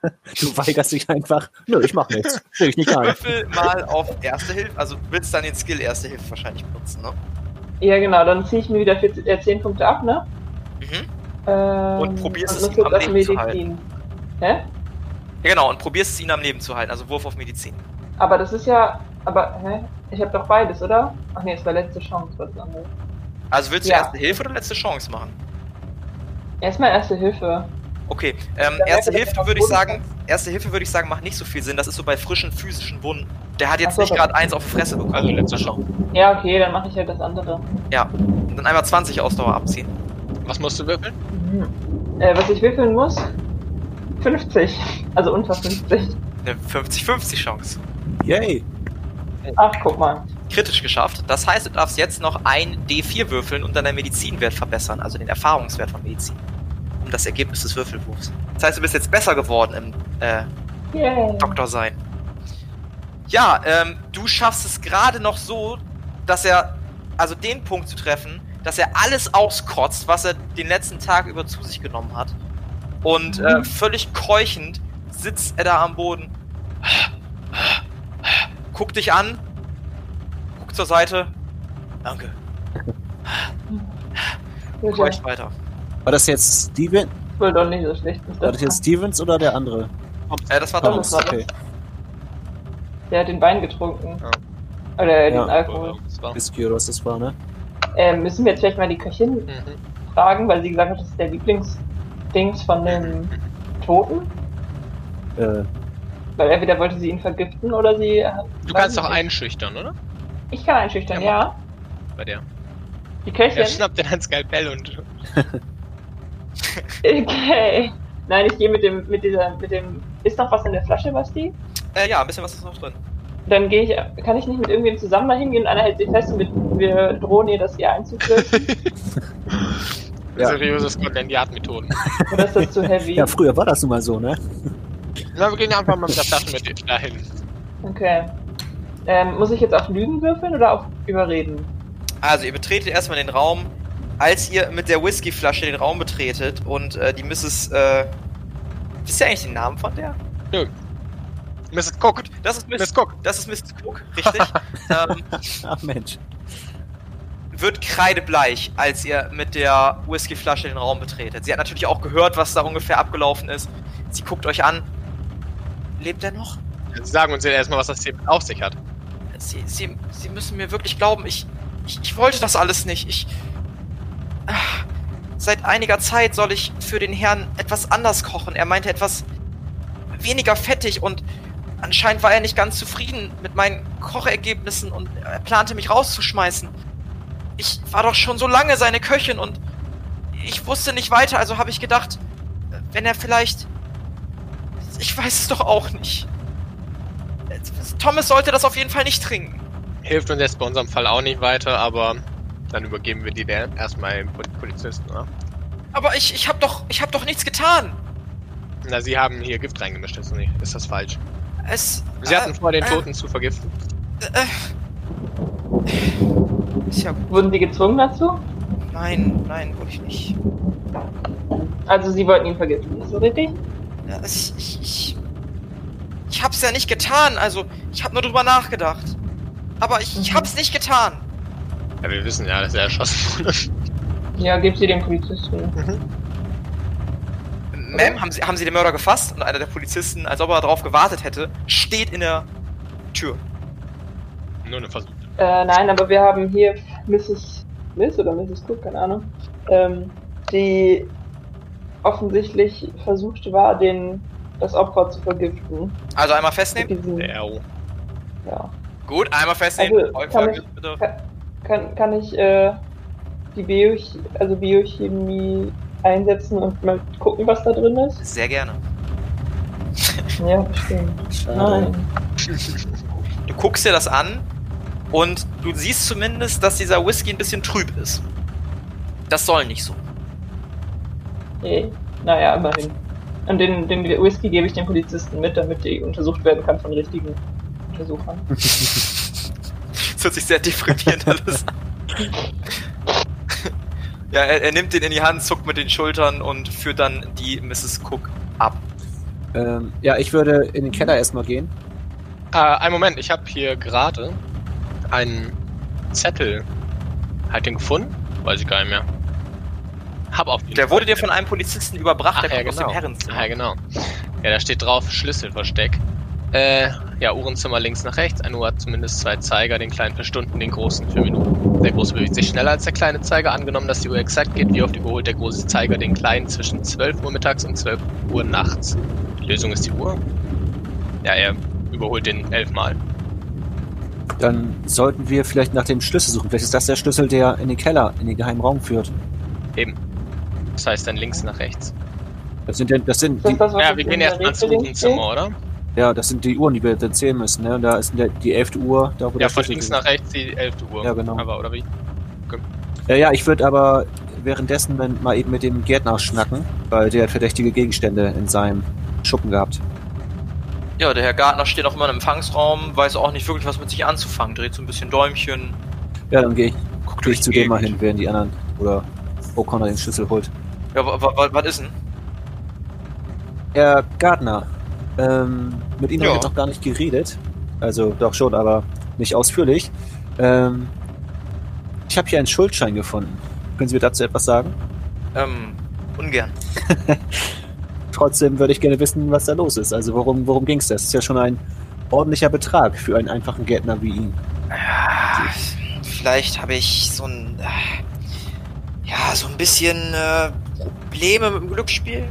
Du weigerst dich einfach. Nö, ich mach nichts. Will ich nicht ein. Würfel mal auf Erste Hilfe. Also du willst dann den Skill Erste Hilfe wahrscheinlich benutzen, ne? Ja, genau, dann ziehe ich mir wieder 14, äh, 10 Punkte ab, ne? Mhm. Ähm, Und probierst es ihm am Leben zu Medizin. Hä? Ja, genau, und probierst es ihn am Leben zu halten. Also Wurf auf Medizin. Aber das ist ja. Aber, hä? Ich habe doch beides, oder? Ach nee, es war letzte Chance, was anderes. Also willst du Ja. Erste Hilfe oder letzte Chance machen? Erstmal erste Hilfe. Okay, ähm, Erste Hilfe würde ich sagen, Erste Hilfe würde ich sagen, macht nicht so viel Sinn. Das ist so bei frischen physischen Wunden. Der hat jetzt so, nicht gerade eins auf die Fresse bekommen. Also letzte Chance. Ja, okay, dann mache ich halt das andere. Ja. Und dann einmal 20 Ausdauer abziehen. Was musst du würfeln? Mhm. Äh, was ich würfeln muss? 50. Also unter 50. Eine 50-50 Chance. Yay. Ach, guck mal. Kritisch geschafft. Das heißt, du darfst jetzt noch ein D4 würfeln und dann deinen Medizinwert verbessern, also den Erfahrungswert von Medizin. Um das Ergebnis des Würfelwurfs. Das heißt, du bist jetzt besser geworden im äh, Yay. Doktor sein. Ja, ähm, du schaffst es gerade noch so, dass er, also den Punkt zu treffen, dass er alles auskotzt, was er den letzten Tag über zu sich genommen hat. Und äh, Mhm. völlig keuchend sitzt er da am Boden. Guckt dich an. Guckt zur Seite. Danke. Bitte. Keucht weiter. War das jetzt Steven? Wohl doch nicht so schlecht. Ist War das jetzt Stevens oder der andere? Äh, das war Thomas. war Okay. Der hat den Wein getrunken. Ja. Oder den Ja. Alkohol. Whisky oder was das war, ne? Ähm, müssen wir jetzt vielleicht mal die Köchin Mhm. fragen, weil sie gesagt hat, das ist der Lieblingsdings von dem Toten? Äh, Weil entweder wollte sie ihn vergiften oder sie. hat- Du kannst doch einschüchtern, oder? Ich kann einschüchtern, Ja, ja. Bei der. Die Er Köchin. schnappt dir ein Skalpell und. Okay. Nein, ich gehe mit dem, mit dieser, mit dem. Ist noch was in der Flasche, Basti? Äh, ja, ein bisschen was ist noch drin. Dann gehe ich, kann ich nicht mit irgendwem zusammen da hingehen und einer hält sie fest und wir, wir drohen ihr, dass ihr Einzug? Ja. Seriöse Scotland-Yard-Methoden. Oder ist das zu heavy? Ja, früher war das nun mal so, ne? Na, wir gehen einfach mal mit der Flasche mit dahin. Okay. Ähm, muss ich jetzt auf Lügen würfeln oder auf Überreden? Also, ihr betretet erstmal den Raum. Als ihr mit der Whiskyflasche den Raum betretet und äh, die Mrs. Äh, wisst ihr eigentlich den Namen von der? Mrs. Cook. Das ist Miss, Miss Cook. Das ist Miss Cook, richtig. ähm, Ach Mensch. wird kreidebleich, als ihr mit der Whiskyflasche den Raum betretet. Sie hat natürlich auch gehört, was da ungefähr abgelaufen ist. Sie guckt euch an. Lebt er noch? Sie sagen uns ja erstmal, was das hier mit auf sich hat. Sie, Sie, Sie müssen mir wirklich glauben, ich, ich, ich wollte das alles nicht. Ich. Ah, Seit einiger Zeit soll ich für den Herrn etwas anders kochen. Er meinte etwas weniger fettig und anscheinend war er nicht ganz zufrieden mit meinen Kochergebnissen und er plante mich rauszuschmeißen. Ich war doch schon so lange seine Köchin und ich wusste nicht weiter, also habe ich gedacht, wenn er vielleicht. Ich weiß es doch auch nicht. Thomas sollte das auf jeden Fall nicht trinken. Hilft uns jetzt bei unserem Fall auch nicht weiter, aber dann übergeben wir die erstmal Pol- Polizisten, oder? Aber ich, ich hab doch, ich hab doch nichts getan. Na, sie haben hier Gift reingemischt, ist, nicht, ist das falsch? Es. Sie hatten äh, vor, den äh, Toten zu vergiften. Äh, ist ja gut. Wurden sie gezwungen dazu? Nein, nein, wurde ich nicht. Also sie wollten ihn vergiften, ist das richtig? Ja, es, ich, ich. Ich hab's ja nicht getan, also ich hab nur drüber nachgedacht. Aber ich, ich Mhm. hab's nicht getan. Ja, wir wissen ja, dass er erschossen wurde. Ja, gib sie dem Polizisten. Ma'am, haben Sie, haben Sie den Mörder gefasst? Und einer der Polizisten, als ob er darauf gewartet hätte, steht in der Tür. Nur eine Versuch. Äh, nein, aber wir haben hier Mrs. Miss oder Mrs. Cook, keine Ahnung, ähm, die offensichtlich versucht war, den, das Opfer zu vergiften. Also einmal festnehmen. Der ja. Gut, einmal festnehmen. Also, kann Folgendes, bitte. Kann, kann ich äh, die Bioch also Biochemie einsetzen und mal gucken, was da drin ist? Sehr gerne. Ja, bestimmt. Nein. Du guckst dir das an und du siehst zumindest, dass dieser Whisky ein bisschen trüb ist. Das soll nicht so. Nee. Naja, immerhin. Und den, den Whisky gebe ich den Polizisten mit, damit die untersucht werden kann von richtigen Untersuchern. Das hört sich sehr deprimierend alles an. Ja, er, er nimmt den in die Hand, zuckt mit den Schultern und führt dann die Mrs. Cook ab. Ähm, ja, ich würde in den Keller erstmal gehen. Äh, einen Moment, ich habe hier gerade einen Zettel. Halt den gefunden? Weiß ich gar nicht mehr. Hab auf Der Fall- wurde dir von einem Polizisten überbracht, Ach, der ja, kommt genau. aus dem Herrenzimmer. Ah, ja, genau. Ja, da steht drauf Schlüsselversteck. Äh, ja, Uhrenzimmer links nach rechts. Eine Uhr hat zumindest zwei Zeiger, den kleinen für Stunden, den großen für Minuten. Der große bewegt sich schneller als der kleine Zeiger. Angenommen, dass die Uhr exakt geht, wie oft überholt der große Zeiger den kleinen zwischen 12 Uhr mittags und 12 Uhr nachts. Die Lösung ist die Uhr. Ja, er überholt den elfmal. Dann sollten wir vielleicht nach dem Schlüssel suchen. Vielleicht ist das der Schlüssel, der in den Keller, in den geheimen Raum führt. Eben. Das heißt dann links nach rechts. Das sind, denn- das sind Ist das die, das, Ja, wir gehen erstmal ins Uhrenzimmer, oder? Ja, das sind die Uhren, die wir dann zählen müssen. Ne? Und da ist der, die 11. Uhr, da wo Ja, von links nach rechts die 11. Uhr. Ja, genau. Aber, oder wie? Ja, ja, ich würde aber währenddessen mal eben mit dem Gärtner schnacken, weil der hat verdächtige Gegenstände in seinem Schuppen gehabt. Ja, der Herr Gartner steht auch immer im Empfangsraum, weiß auch nicht wirklich, was mit sich anzufangen, dreht so ein bisschen Däumchen. Ja, dann gehe ich, geh durch ich zu dem mal hin, während die anderen oder O'Connor den Schlüssel holt. Ja, wa- wa- wa- was ist denn? Herr Gardner, ähm, mit Ihnen Ja. habe ich noch gar nicht geredet. Also doch schon, aber nicht ausführlich. Ähm, ich habe hier einen Schuldschein gefunden. Können Sie mir dazu etwas sagen? Ähm, ungern. Trotzdem würde ich gerne wissen, was da los ist. Also worum, worum ging es? Das ist ja schon ein ordentlicher Betrag für einen einfachen Gärtner wie ihn. Ja, vielleicht habe ich so ein. Äh, ja, so ein bisschen äh, Probleme mit dem Glücksspiel.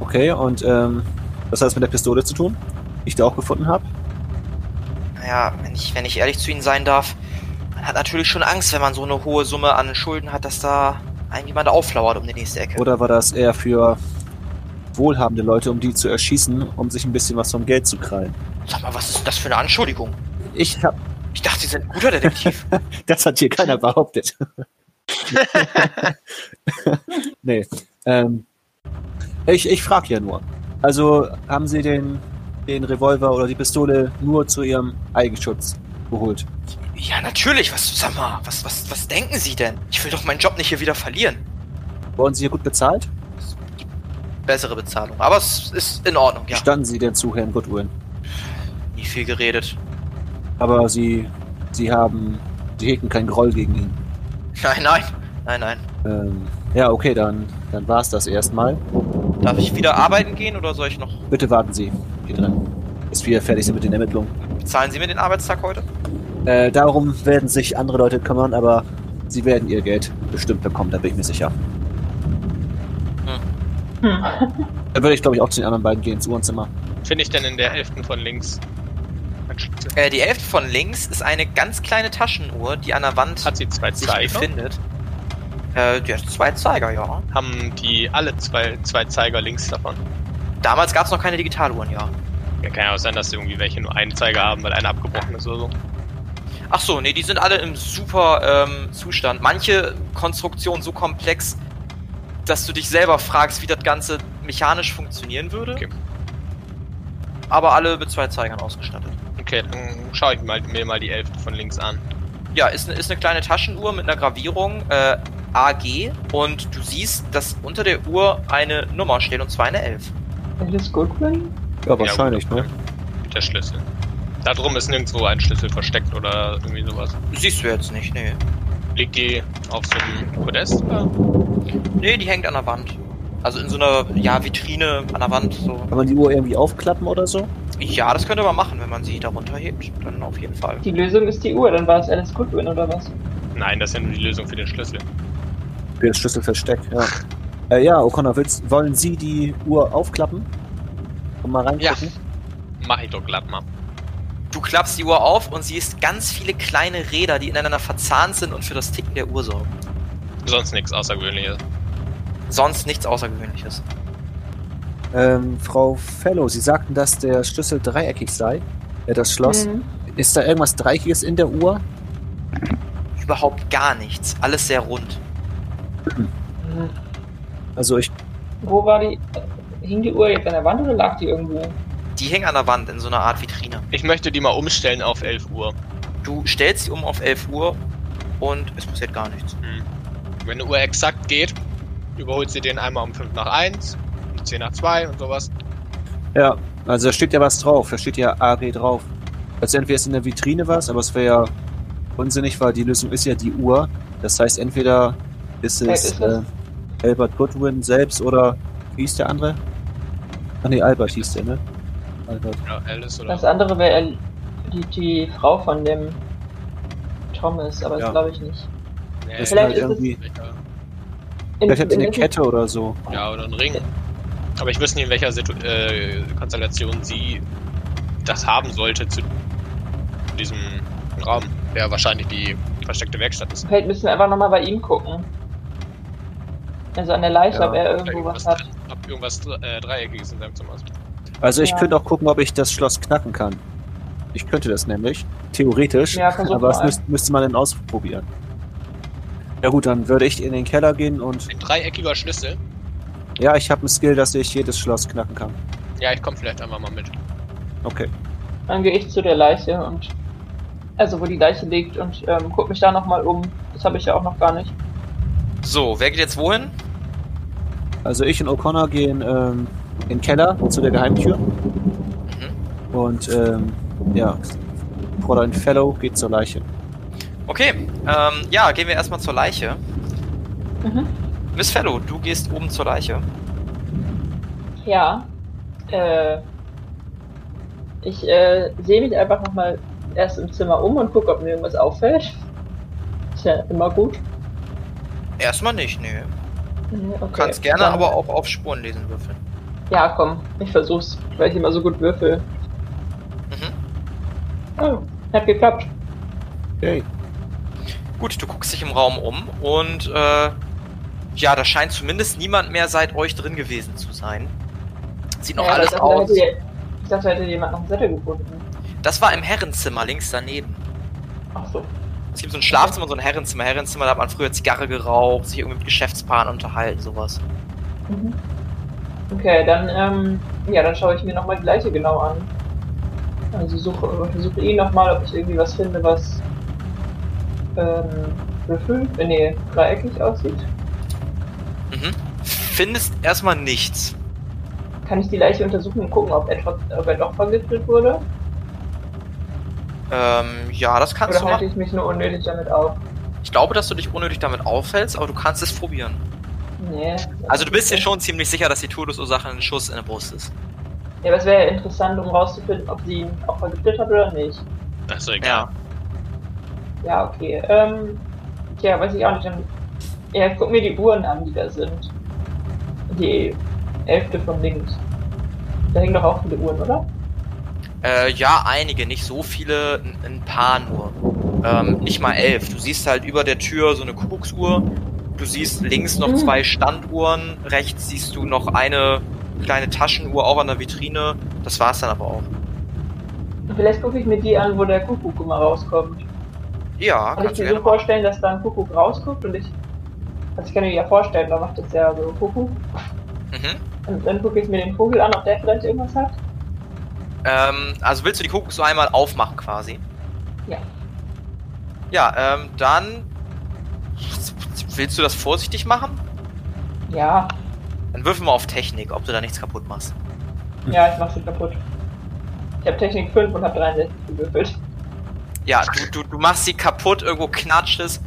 Okay, und ähm, was hat das mit der Pistole zu tun, die ich da auch gefunden habe? Naja, wenn ich, wenn ich ehrlich zu Ihnen sein darf, man hat natürlich schon Angst, wenn man so eine hohe Summe an Schulden hat, dass da ein jemand auflauert um die nächste Ecke. Oder war das eher für wohlhabende Leute, um die zu erschießen, um sich ein bisschen was vom Geld zu krallen. Sag mal, was ist das für eine Anschuldigung? Ich hab, Ich dachte, Sie sind ein guter Detektiv. das hat hier keiner behauptet. nee. Ähm, ich ich frage ja nur. Also haben Sie den, den Revolver oder die Pistole nur zu Ihrem Eigenschutz geholt? ja, natürlich. Was, sag mal, was, was, was denken Sie denn? Ich will doch meinen Job nicht hier wieder verlieren. Wurden Sie hier gut bezahlt? Bessere Bezahlung. Aber es ist in Ordnung, ja. Standen Sie denn zu Herrn Goodwin? Nie viel geredet. Aber Sie, Sie haben, Sie hegen keinen Groll gegen ihn. Nein, nein. Nein, nein. Ähm, ja, okay, dann, dann war's das erstmal. Darf ich wieder arbeiten gehen oder soll ich noch? Bitte warten Sie hier drin, bis wir fertig sind mit den Ermittlungen. Bezahlen Sie mir den Arbeitstag heute? Äh, darum werden sich andere Leute kümmern, aber Sie werden Ihr Geld bestimmt bekommen, da bin ich mir sicher. Hm. Dann würde ich, glaube ich, auch zu den anderen beiden gehen, ins Uhrenzimmer. Finde ich denn in der elften von links? Äh, die elfte von links ist eine ganz kleine Taschenuhr, die an der Wand Hat sie zwei sich Zeiger? befindet. Äh, die hat zwei Zeiger, ja. Haben die alle zwei, zwei Zeiger links davon? Damals gab es noch keine Digitaluhren, ja. Ja, kann ja auch sein, dass irgendwie welche nur einen Zeiger haben, weil einer abgebrochen ist oder so. Ach so, nee, die sind alle im super ähm, Zustand. Manche Konstruktionen so komplex, dass du dich selber fragst, wie das Ganze mechanisch funktionieren würde. Okay. Aber alle mit zwei Zeigern ausgestattet. Okay, dann schaue ich mal, mir mal die elfte von links an. Ja, ist, ist eine kleine Taschenuhr mit einer Gravierung äh, AG und du siehst, dass unter der Uhr eine Nummer steht und zwar eine 11. Alice Goodwin? Ja, wahrscheinlich, ne? Der Schlüssel. Da drum ist nirgendwo ein Schlüssel versteckt oder irgendwie sowas. Siehst du jetzt nicht, nee. Liegt die auf so einem Podest? Oder? Nee, die hängt an der Wand. Also in so einer, ja, Vitrine an der Wand. So. Kann man die Uhr irgendwie aufklappen oder so? Ja, das könnte man machen, wenn man sie darunter hebt. Dann auf jeden Fall. Die Lösung ist die Uhr, dann war es Alice Goodwin oder was? Nein, das ist ja nur die Lösung für den Schlüssel. Für das Schlüsselversteck, ja. Äh, ja, O'Connor, willst, wollen Sie die Uhr aufklappen? Und mal reingucken? Mach ich doch glatt mal. Du klappst die Uhr auf und siehst ganz viele kleine Räder, die ineinander verzahnt sind und für das Ticken der Uhr sorgen. Sonst nichts Außergewöhnliches. Sonst nichts Außergewöhnliches. Ähm, Frau Fellow, Sie sagten, dass der Schlüssel dreieckig sei. Äh, das Schloss. Mhm. Ist da irgendwas Dreieckiges in der Uhr? Überhaupt gar nichts. Alles sehr rund. Also ich. Wo war die? Hing die Uhr jetzt an der Wand oder lag die irgendwo? Die hängt an der Wand in so einer Art Vitrine. Ich möchte die mal umstellen auf 11 Uhr. Du stellst sie um auf 11 Uhr und es passiert gar nichts. Hm. Wenn eine Uhr exakt geht, überholt sie den einmal um 5 nach 1, um 10 nach 2 und sowas. Ja, also da steht ja was drauf. Da steht ja AG drauf. Also entweder ist in der Vitrine was, aber es wäre ja unsinnig, weil die Lösung ist ja die Uhr. Das heißt, entweder ist es ist äh? Albert Goodwin selbst oder wie hieß der andere? Ach nee, Albert hieß der, ne? Albert. Oder Alice oder Das andere wäre die, die Frau von dem Thomas, aber Ja. das glaube ich nicht. Nee, Das Vielleicht ist es- irgendwie. Vielleicht hat sie eine in- Kette oder so. Ja, oder ein Ring. Aber ich wüsste nicht, in welcher Situ äh, Konstellation sie das haben sollte zu diesem Raum, der wahrscheinlich die versteckte Werkstatt ist. Vielleicht müssen wir einfach nochmal bei ihm gucken. Also an der Leiche, Ja, ob er irgendwo was irgendwas, hat. ob irgendwas äh, Dreieckiges in seinem Zimmer ist. Also ich Ja. könnte auch gucken, ob ich das Schloss knacken kann. Ich könnte das nämlich. Theoretisch. Ja, aber das müsst, müsste man dann ausprobieren. Ja gut, dann würde ich in den Keller gehen und Ein dreieckiger Schlüssel. ja, ich habe einen Skill, dass ich jedes Schloss knacken kann. Ja, ich komme vielleicht einfach mal mit. Okay. Dann gehe ich zu der Leiche und also wo die Leiche liegt und ähm, guck mich da nochmal um. Das habe ich ja auch noch gar nicht. So, wer geht jetzt wohin? Also ich und O'Connor gehen ähm, in den Keller zu der Geheimtür Mhm. und ähm, ja, Fräulein Fellow geht zur Leiche. Okay, ähm, ja, gehen wir erstmal zur Leiche. Mhm. Miss Fellow, du gehst oben zur Leiche. Ja. Äh, ich äh, sehe mich einfach nochmal erst im Zimmer um und gucke, ob mir irgendwas auffällt. Ist ja immer gut. Erstmal nicht, nö. Mhm, Du Okay. kannst gerne Dann- aber auch auf Spurenlesen würfeln. Ja, komm, ich versuch's, weil ich immer so gut würfel. Mhm. Oh, hat geklappt. Okay. Gut, du guckst dich im Raum um und äh, ja, da scheint zumindest niemand mehr seit euch drin gewesen zu sein. Sieht noch Ja, alles ich dachte, da aus. hätte- Ich dachte, da hätte jemand noch einen Zettel gefunden. Das war im Herrenzimmer links daneben. Ach so. Es gibt so ein Schlafzimmer so ein Herrenzimmer. Herrenzimmer, da hat man früher Zigarre geraucht, sich irgendwie mit Geschäftspaaren unterhalten, sowas. Mhm. Okay, dann, ähm, ja, dann schaue ich mir nochmal die Leiche genau an. Also suche, versuche ihn nochmal, ob ich irgendwie was finde, was ähm, Würfel, äh, nee, dreieckig aussieht. Mhm. Findest erstmal nichts. Kann ich die Leiche untersuchen und gucken, ob, etwa, ob er doch vergiftet wurde? Ähm, ja, das kannst Oder du halte machen. ich mich nur unnötig damit auf? Ich glaube, dass du dich unnötig damit auffällst, aber du kannst es probieren. Nee. Also du bist dir schon ziemlich sicher, dass die Todesursache ein Schuss in der Brust ist. Ja, aber es wäre ja interessant, um rauszufinden, ob sie ihn auch vergiftet hat oder nicht. Achso, egal. Ja. Ja, okay. Ähm, ja, weiß ich auch nicht. Dann, ja, guck mir die Uhren an, die da sind. Die elfte von links. Da hängen doch auch viele Uhren, oder? Äh, ja, einige, nicht so viele, ein, paar nur. Ähm, nicht mal elf. Du siehst halt über der Tür so eine Kuckucksuhr. Du siehst links noch Mhm. zwei Standuhren. Rechts siehst du noch eine kleine Taschenuhr auch an der Vitrine. Das war's dann aber auch. Vielleicht gucke ich mir die an, wo der Kuckuck immer rauskommt. Ja, Kann ich kannst mir so vorstellen, dass da ein Kuckuck rausguckt und ich. Also ich kann mir ja vorstellen, da macht das ja so Kuckuck. Mhm. Und dann gucke ich mir den Vogel an, ob der vielleicht irgendwas hat. Ähm, also willst du die Kuckucksuhr einmal aufmachen quasi? Ja. Ja, ähm, dann willst du das vorsichtig machen? Ja, Dann würfel mal auf Technik, ob du da nichts kaputt machst. ja, ich mach sie kaputt. Ich habe Technik 5 und habe 63 gewürfelt. Ja, du, du, du machst sie kaputt, irgendwo knatscht es.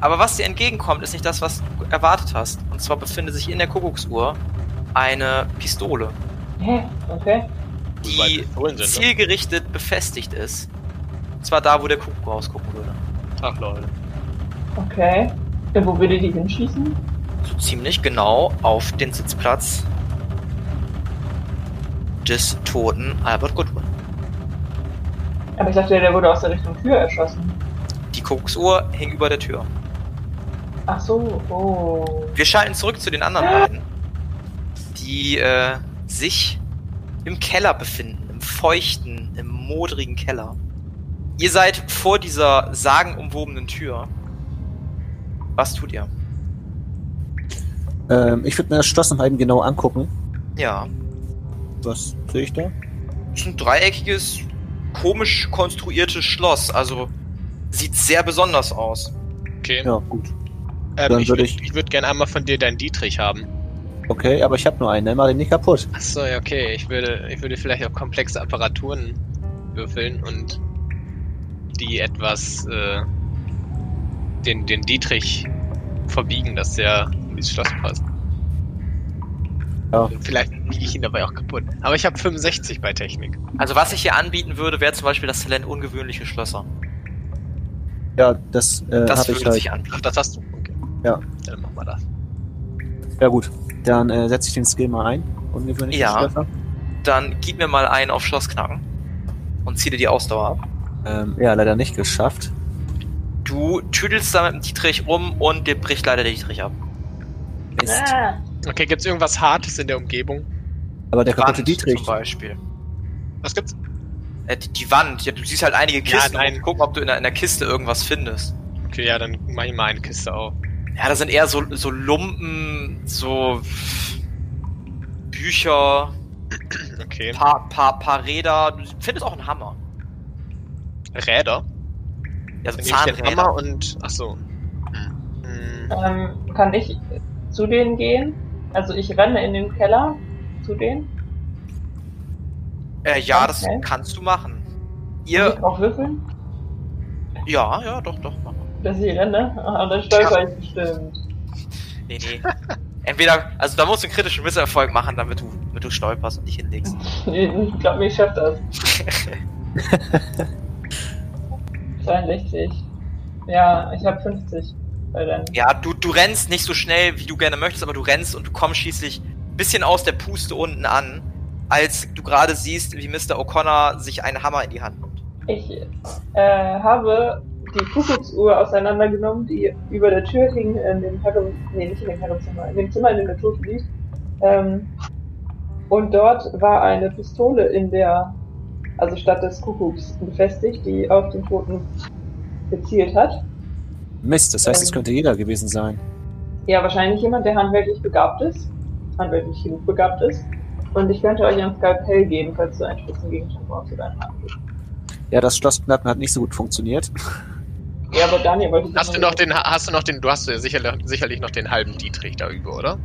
Aber was dir entgegenkommt, ist nicht das, was du erwartet hast. Und zwar befindet sich in der Kuckucksuhr eine Pistole, Hä? Okay. Die ne? zielgerichtet befestigt ist. Und zwar da, wo der Kuckuck rausgucken würde. Ach Leute. Okay. Und wo würde die hinschießen? So ziemlich genau auf den Sitzplatz des toten Albert Goodwin. Aber ich dachte, der wurde aus der Richtung Tür erschossen. Die Kuckucksuhr hing über der Tür. Ach so, oh. Wir schalten zurück zu den anderen beiden, die äh, sich im Keller befinden, im feuchten, im modrigen Keller. Ihr seid vor dieser sagenumwobenen Tür. Was tut ihr? Ähm, ich würde mir das Schloss noch mal eben genau angucken. Ja, Was sehe ich da? es ist ein dreieckiges, komisch konstruiertes Schloss. Also sieht sehr besonders aus. Okay. Ja, gut. ähm, dann ich würde würde ich- ich würd gerne einmal von dir deinen Dietrich haben. Okay, aber ich habe nur einen, ne? Mach den nicht kaputt. Achso, ja, okay. Ich würde, ich würde vielleicht auch komplexe Apparaturen würfeln und die etwas äh, den, den Dietrich verbiegen, dass der ins Schloss passt. Ja. Vielleicht biege ich ihn dabei auch kaputt. Aber ich habe 65 bei Technik. Also was ich hier anbieten würde, wäre zum Beispiel das Talent ungewöhnliche Schlösser. Ja, das, äh, Das habe ich würde halt. sich Ach, anbieten. das hast du. Okay. Ja. Dann machen wir das. Ja gut. Dann äh, setze ich den Skill mal ein. Ungewöhnlich. Ja. Dann gib mir mal einen auf Schlossknacken und zieh dir die Ausdauer ab. Ähm, ja, leider nicht geschafft. Du tüdelst da mit dem Dietrich rum und dir bricht leider der Dietrich ab. Mist. Ah, Okay, gibt's irgendwas Hartes in der Umgebung? Aber der kaputte Wand Dietrich. zum Beispiel. Was gibt's? Äh, die, die Wand, ja, du siehst halt einige Ja, Kisten nein. und gucken, ob du in der, in der Kiste irgendwas findest. Okay, ja, dann mach ich mal eine Kiste auf. Ja, da sind eher so, so Lumpen, so Bücher, Okay. paar, paar, paar Räder. Du findest auch einen Hammer. Räder? Ja, so Zahnräder. Hammer und. Achso. Hm. ähm, kann ich zu denen gehen? Also ich renne in den Keller zu denen. Äh, ja, das Okay. kannst du machen. Ihr, ich auch würfeln, ja, ja, doch, doch, mach mal. Dass ich renne? Ah, Und dann stolper ich bestimmt. Nee, nee. Entweder, also da musst du einen kritischen Misserfolg machen, damit du, damit du stolperst und dich hinlegst. Ich glaube, ich schaff das. 62. Ja, ich habe 50. Weil dann. Ja, du, du rennst nicht so schnell, wie du gerne möchtest, aber du rennst und du kommst schließlich ein bisschen aus der Puste unten an, als du gerade siehst, wie Mr. O'Connor sich einen Hammer in die Hand nimmt. Ich äh, habe die Kuckucksuhr auseinandergenommen, die über der Tür hing, in dem Herren, nee, nicht in dem Herrenzimmer, in dem Zimmer, in dem der Tote liegt. Ähm, Und dort war eine Pistole in der, also statt des Kuckucks befestigt, die auf den Toten gezielt hat. Mist, das heißt, es Ähm. könnte jeder gewesen sein. Ja, wahrscheinlich jemand, der handwerklich begabt ist. Handwerklich genug begabt ist. Und ich könnte euch ein Skalpell geben, falls du einen Spitzengegenstand brauchst oder einen Handel. Ja, das Schlossknacken hat nicht so gut funktioniert. Ja, aber Daniel wollte Hast du noch den, hast du noch den, du hast ja sicherlich, sicherlich noch den halben Dietrich da über, oder?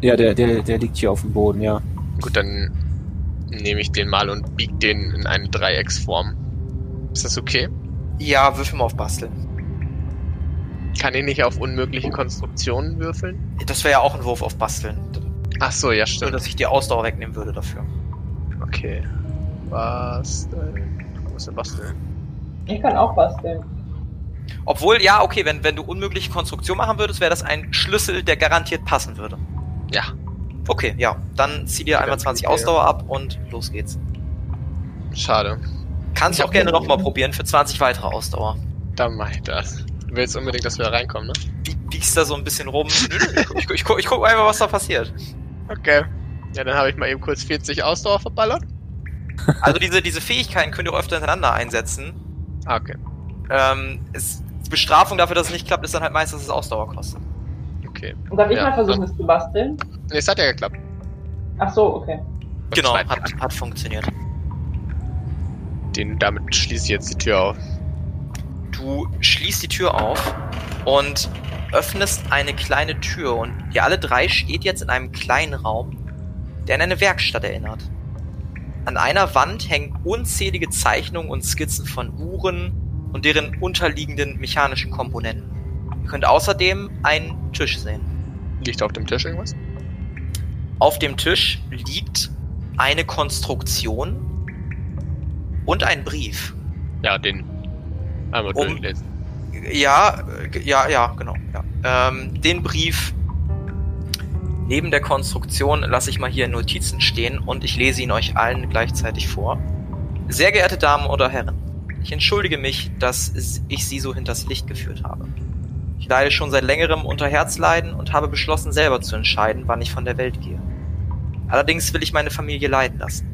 Ja, der, der, der liegt hier auf dem Boden, ja. Gut, dann nehme ich den mal und bieg den in eine Dreiecksform. Ist das okay? Ja, würfel mal auf Basteln. Kann ich nicht auf unmögliche Konstruktionen würfeln? Das wäre ja auch ein Wurf auf Basteln. Ach so, ja, Nur, stimmt. dass ich die Ausdauer wegnehmen würde dafür. Okay. Basteln. Wo ist denn basteln? Ich kann auch basteln. Obwohl, ja, okay, wenn, wenn du unmögliche Konstruktion machen würdest, wäre das ein Schlüssel, der garantiert passen würde. Ja. Okay, ja. Dann zieh dir einmal 20 Okay. Ausdauer ab und los geht's. Schade. Kannst Ich auch gerne nochmal probieren für 20 weitere Ausdauer. Dann mach ich das. Du willst unbedingt, dass wir da reinkommen, ne? Bieg- Biegst da so ein bisschen rum. ich, ich, guck, ich guck einfach, was da passiert. Okay. Ja, dann habe ich mal eben kurz 40 Ausdauer verballert. Also diese, diese Fähigkeiten könnt ihr auch öfter hintereinander einsetzen. Ah, okay. Ähm, es, die Bestrafung dafür, dass es nicht klappt, ist dann halt meistens, dass es Ausdauer kostet. Okay. Und darf ich Ja, mal versuchen, es zu basteln? Nee, es hat ja geklappt. Ach so, okay. Genau, hat, hat funktioniert. Den, damit schließe ich jetzt die Tür auf. Du schließt die Tür auf und öffnest eine kleine Tür und ihr alle drei steht jetzt in einem kleinen Raum, der an eine Werkstatt erinnert. An einer Wand hängen unzählige Zeichnungen und Skizzen von Uhren und deren unterliegenden mechanischen Komponenten. Ihr könnt außerdem einen Tisch sehen. Liegt auf dem Tisch irgendwas? Auf dem Tisch liegt eine Konstruktion und ein Brief. Ja, den einmal Um- durchlesen. Ja, ja, ja, genau. Ja. Ähm, den Brief neben der Konstruktion lasse ich mal hier in Notizen stehen und ich lese ihn euch allen gleichzeitig vor. Sehr geehrte Damen oder Herren, ich entschuldige mich, dass ich Sie so hinters Licht geführt habe. Ich leide schon seit längerem unter Herzleiden und habe beschlossen, selber zu entscheiden, wann ich von der Welt gehe. Allerdings will ich meine Familie leiden lassen.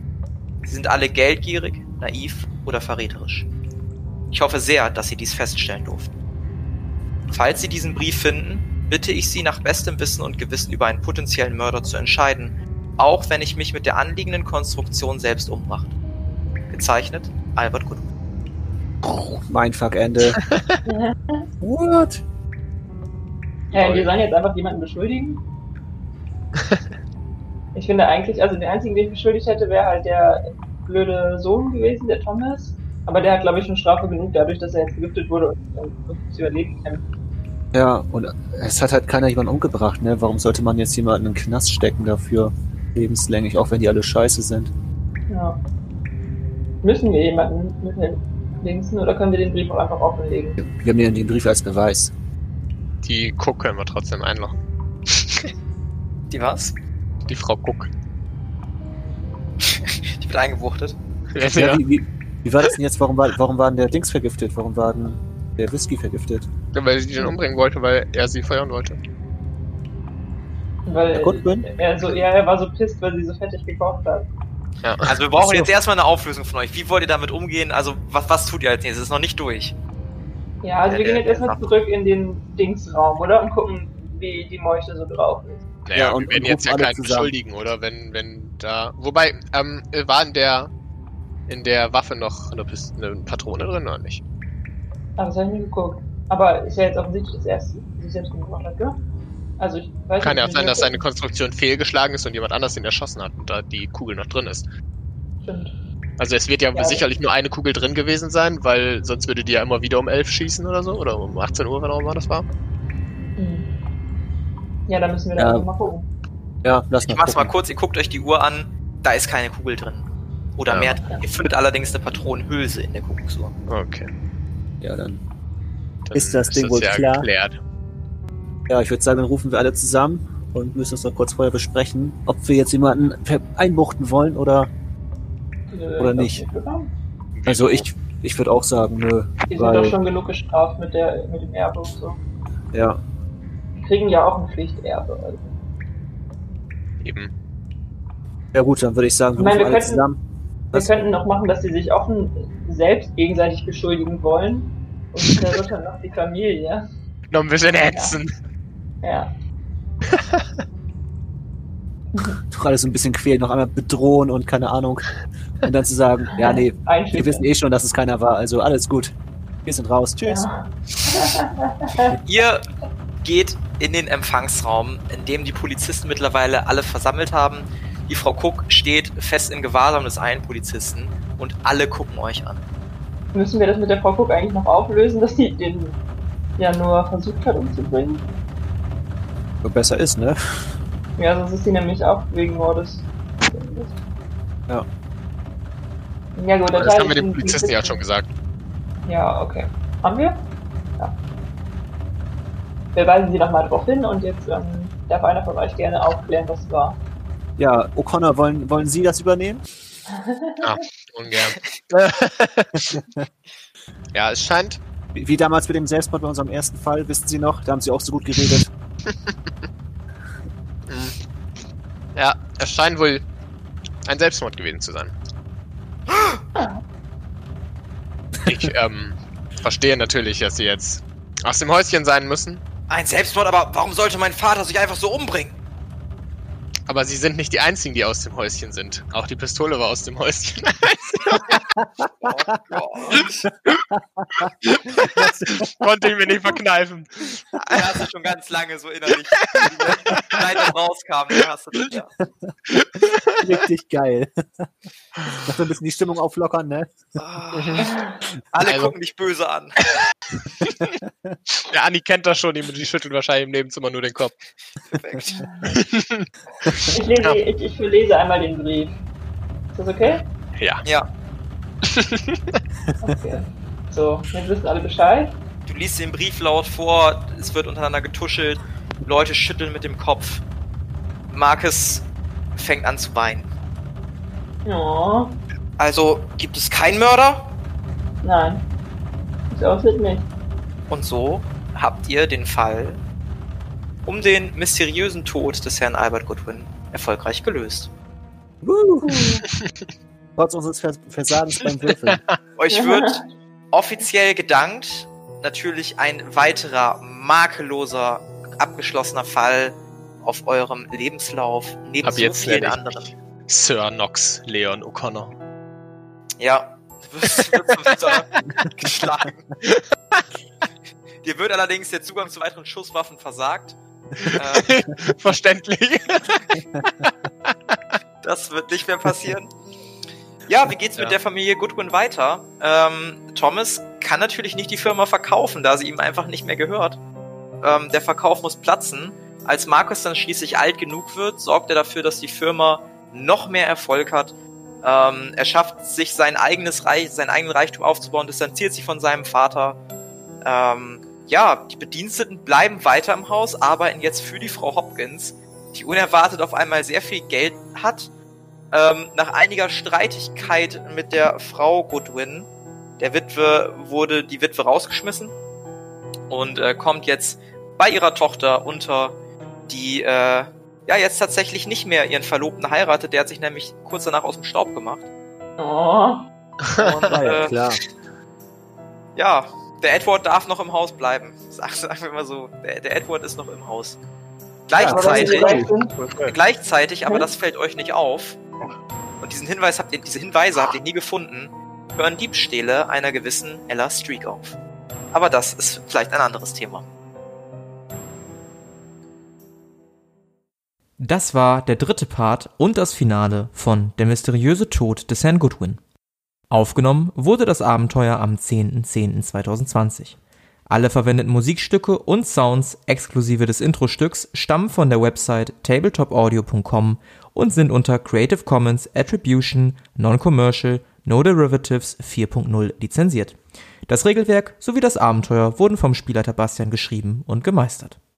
Sie sind alle geldgierig, naiv oder verräterisch. Ich hoffe sehr, dass Sie dies feststellen durften. Falls Sie diesen Brief finden, bitte ich Sie nach bestem Wissen und Gewissen über einen potenziellen Mörder zu entscheiden, auch wenn ich mich mit der anliegenden Konstruktion selbst umbrachte. Gezeichnet Albert Goodwin. Mindfuck-Ende. What? Ja, wir sollen jetzt einfach jemanden beschuldigen. Ich finde eigentlich, also den einzigen, den ich beschuldigt hätte, wäre halt der blöde Sohn gewesen, der Thomas. Aber der hat, glaube ich, schon Strafe genug, dadurch, dass er jetzt vergiftet wurde und, zu überleben kämpft. Ja, und es hat halt keiner jemanden umgebracht, ne? Warum sollte man jetzt jemanden in den Knast stecken dafür? Lebenslänglich, auch wenn die alle scheiße sind. Ja. Müssen wir jemanden mit linken oder können wir den Brief auch einfach offenlegen? Wir haben den, den Brief als Beweis. Die Cook können wir trotzdem einlochen. Die was? Die Frau Cook. Die wird eingewuchtet. Ja, Ja, wie, wie, wie war das denn jetzt? Warum war, warum war denn der Dings vergiftet? Warum war denn der Whisky vergiftet? weil sie den umbringen wollte, weil er sie feuern wollte. Weil er so, ja, er war so pisst, weil sie so fettig gekauft hat. Ja. Also wir brauchen so. jetzt erstmal eine Auflösung von euch. Wie wollt ihr damit umgehen? Also was, was tut ihr als nächstes? Es ist noch nicht durch. Ja, also Ja, wir gehen jetzt erstmal der- zurück in den Dingsraum, oder? Und gucken, wie die Meuche so drauf ist. Naja, Ja, und- wir werden jetzt ja keinen zusammen. beschuldigen, oder? Wenn, wenn da. Wobei, ähm, war in der in der Waffe noch eine, Pist eine Patrone drin oder nicht? Aber das habe ich nie geguckt. Aber ist ja jetzt offensichtlich das erste, was ich selbst gemacht hat, gell? Also ich weiß Kann nicht, ja sein, dass das- seine Konstruktion fehlgeschlagen ist und jemand anders ihn erschossen hat und da die Kugel noch drin ist. Stimmt. Also es wird ja, Ja. sicherlich nur eine Kugel drin gewesen sein, weil sonst würde die ja immer wieder um 11 schießen oder so. Oder um 18 Uhr, wann auch immer das war. Hm. Ja, da müssen wir Ja. dann mal gucken. Ja, lass Ich mal mach's mal gucken. kurz, ihr guckt euch die Uhr an, da ist keine Kugel drin. Oder Ja. mehr drin. Ihr findet allerdings eine Patronenhülse in der Kuckucksuhr. Okay. Ja, dann. Dann Ist das Ding wohl ja klar? geklärt. Ja, ich würde sagen, dann rufen wir alle zusammen und müssen uns noch kurz vorher besprechen, ob wir jetzt jemanden einbuchten wollen oder. Äh, Oder ich nicht? wir haben- Also ich, ich würde auch sagen, nö. Die sind doch Weil, schon genug gestraft mit, der, mit dem Erbe und so. ja. Die kriegen ja auch ein Pflichterbe. Also. Eben. Ja gut, dann würde ich sagen, Ich meine, wir rufen alle könnten- zusammen. Wir Was? könnten noch machen, dass sie sich offen selbst gegenseitig beschuldigen wollen. Und der wird dann noch die Familie. Noch ein bisschen hetzen. Ja. Doch alles so ein bisschen quälen, noch einmal bedrohen und keine Ahnung. Und dann zu sagen, ja, nee, wir wissen eh schon, dass es keiner war, also alles gut. Wir sind raus. Tschüss. Ja. Ihr geht in den Empfangsraum, in dem die Polizisten mittlerweile alle versammelt haben. Die Frau Cook steht fest in Gewahrsam des einen Polizisten und alle gucken euch an. Müssen wir das mit der Frau Cook eigentlich noch auflösen, dass sie den ja nur versucht hat umzubringen? Besser ist, ne? Ja, sonst ist sie nämlich auch wegen Mordes. Ja. Ja gut, dann Das haben wir den Polizisten ja schon gesagt. Ja, okay. Haben wir? Ja. Wir weisen sie nochmal drauf hin und jetzt ähm, darf einer von euch gerne aufklären, was war. Ja, O'Connor, wollen, wollen Sie das übernehmen? Ungern. ja, es scheint. Wie, wie damals mit dem Selbstmord bei unserem ersten Fall, wissen Sie noch? Da haben Sie auch so gut geredet. Ja, es scheint wohl ein Selbstmord gewesen zu sein. Ich ähm, verstehe natürlich, dass sie jetzt aus dem Häuschen sein müssen, Ein Selbstmord, aber warum sollte mein Vater sich einfach so umbringen? Aber sie sind nicht die einzigen, die aus dem Häuschen sind. Auch die Pistole war aus dem Häuschen. Oh Gott. Konnte ich mir nicht verkneifen. Die hast du schon ganz lange so innerlich. Seit das rauskam, dann hast du das ja. Richtig geil. Noch so ein bisschen die Stimmung auflockern, ne? Ah. Alle Also- gucken dich böse an. Ja, Anni kennt das schon, die, die schüttelt wahrscheinlich im Nebenzimmer nur den Kopf. Perfekt. Ich, lese, Ja. ich, ich verlese einmal den Brief. Ist das okay? Ja. Ja, Okay. So, jetzt wissen alle Bescheid. du liest den Brief laut vor, es wird untereinander getuschelt, Leute schütteln mit dem Kopf. Marcus fängt an zu weinen. Ja, Also gibt es keinen Mörder? nein. Aussieht nicht. Und so habt ihr den Fall um den mysteriösen Tod des Herrn Albert Goodwin erfolgreich gelöst. Trotz unseres Vers Versagens beim Würfeln. Euch wird offiziell gedankt. Natürlich ein weiterer makelloser, abgeschlossener Fall auf eurem Lebenslauf neben Ab so jetzt vielen anderen. Sir Knox Leon O'Connor. Ja, du wirst, wirst wieder geschlagen. Dir wird allerdings der Zugang zu weiteren Schusswaffen versagt. Äh, Verständlich. das wird nicht mehr passieren. Ja, wie geht's Ja. mit der Familie Goodwin weiter? Ähm, Thomas kann natürlich nicht die Firma verkaufen, da sie ihm einfach nicht mehr gehört. Ähm, der Verkauf muss platzen. Als Markus dann schließlich alt genug wird, sorgt er dafür, dass die Firma noch mehr Erfolg hat. Ähm, er schafft sich sein eigenes Reich, seinen eigenen Reichtum aufzubauen, distanziert sich von seinem Vater. Ähm, ja, die Bediensteten bleiben weiter im Haus, arbeiten jetzt für die Frau Hopkins, die unerwartet auf einmal sehr viel Geld hat. Ähm, nach einiger Streitigkeit mit der Frau Goodwin, der Witwe, wurde die Witwe rausgeschmissen und äh, kommt jetzt bei ihrer Tochter unter, die äh, ja jetzt tatsächlich nicht mehr ihren Verlobten heiratet. Der hat sich nämlich kurz danach aus dem Staub gemacht. Oh. Und, Ah ja, äh, klar. ja, der Edward darf noch im Haus bleiben. Sag- Sagen wir mal so, der, der Edward ist noch im Haus. Aber Gleichzeitig, weit sind, gleichzeitig, aber das fällt euch nicht auf. Und diesen Hinweis habt ihr, diese Hinweise habt ihr nie gefunden. Hören Diebstähle einer gewissen Ella Streak auf. Aber das ist vielleicht ein anderes Thema. Das war der dritte Part und das Finale von Der mysteriöse Tod des Herrn Goodwin. Aufgenommen wurde das Abenteuer am 10.10.2020. Alle verwendeten Musikstücke und Sounds exklusive des Introstücks stammen von der Website tabletopaudio.com und sind unter Creative Commons Attribution Non-Commercial No Derivatives 4.0 lizenziert. Das Regelwerk sowie das Abenteuer wurden vom Spielleiter Bastian geschrieben und gemeistert.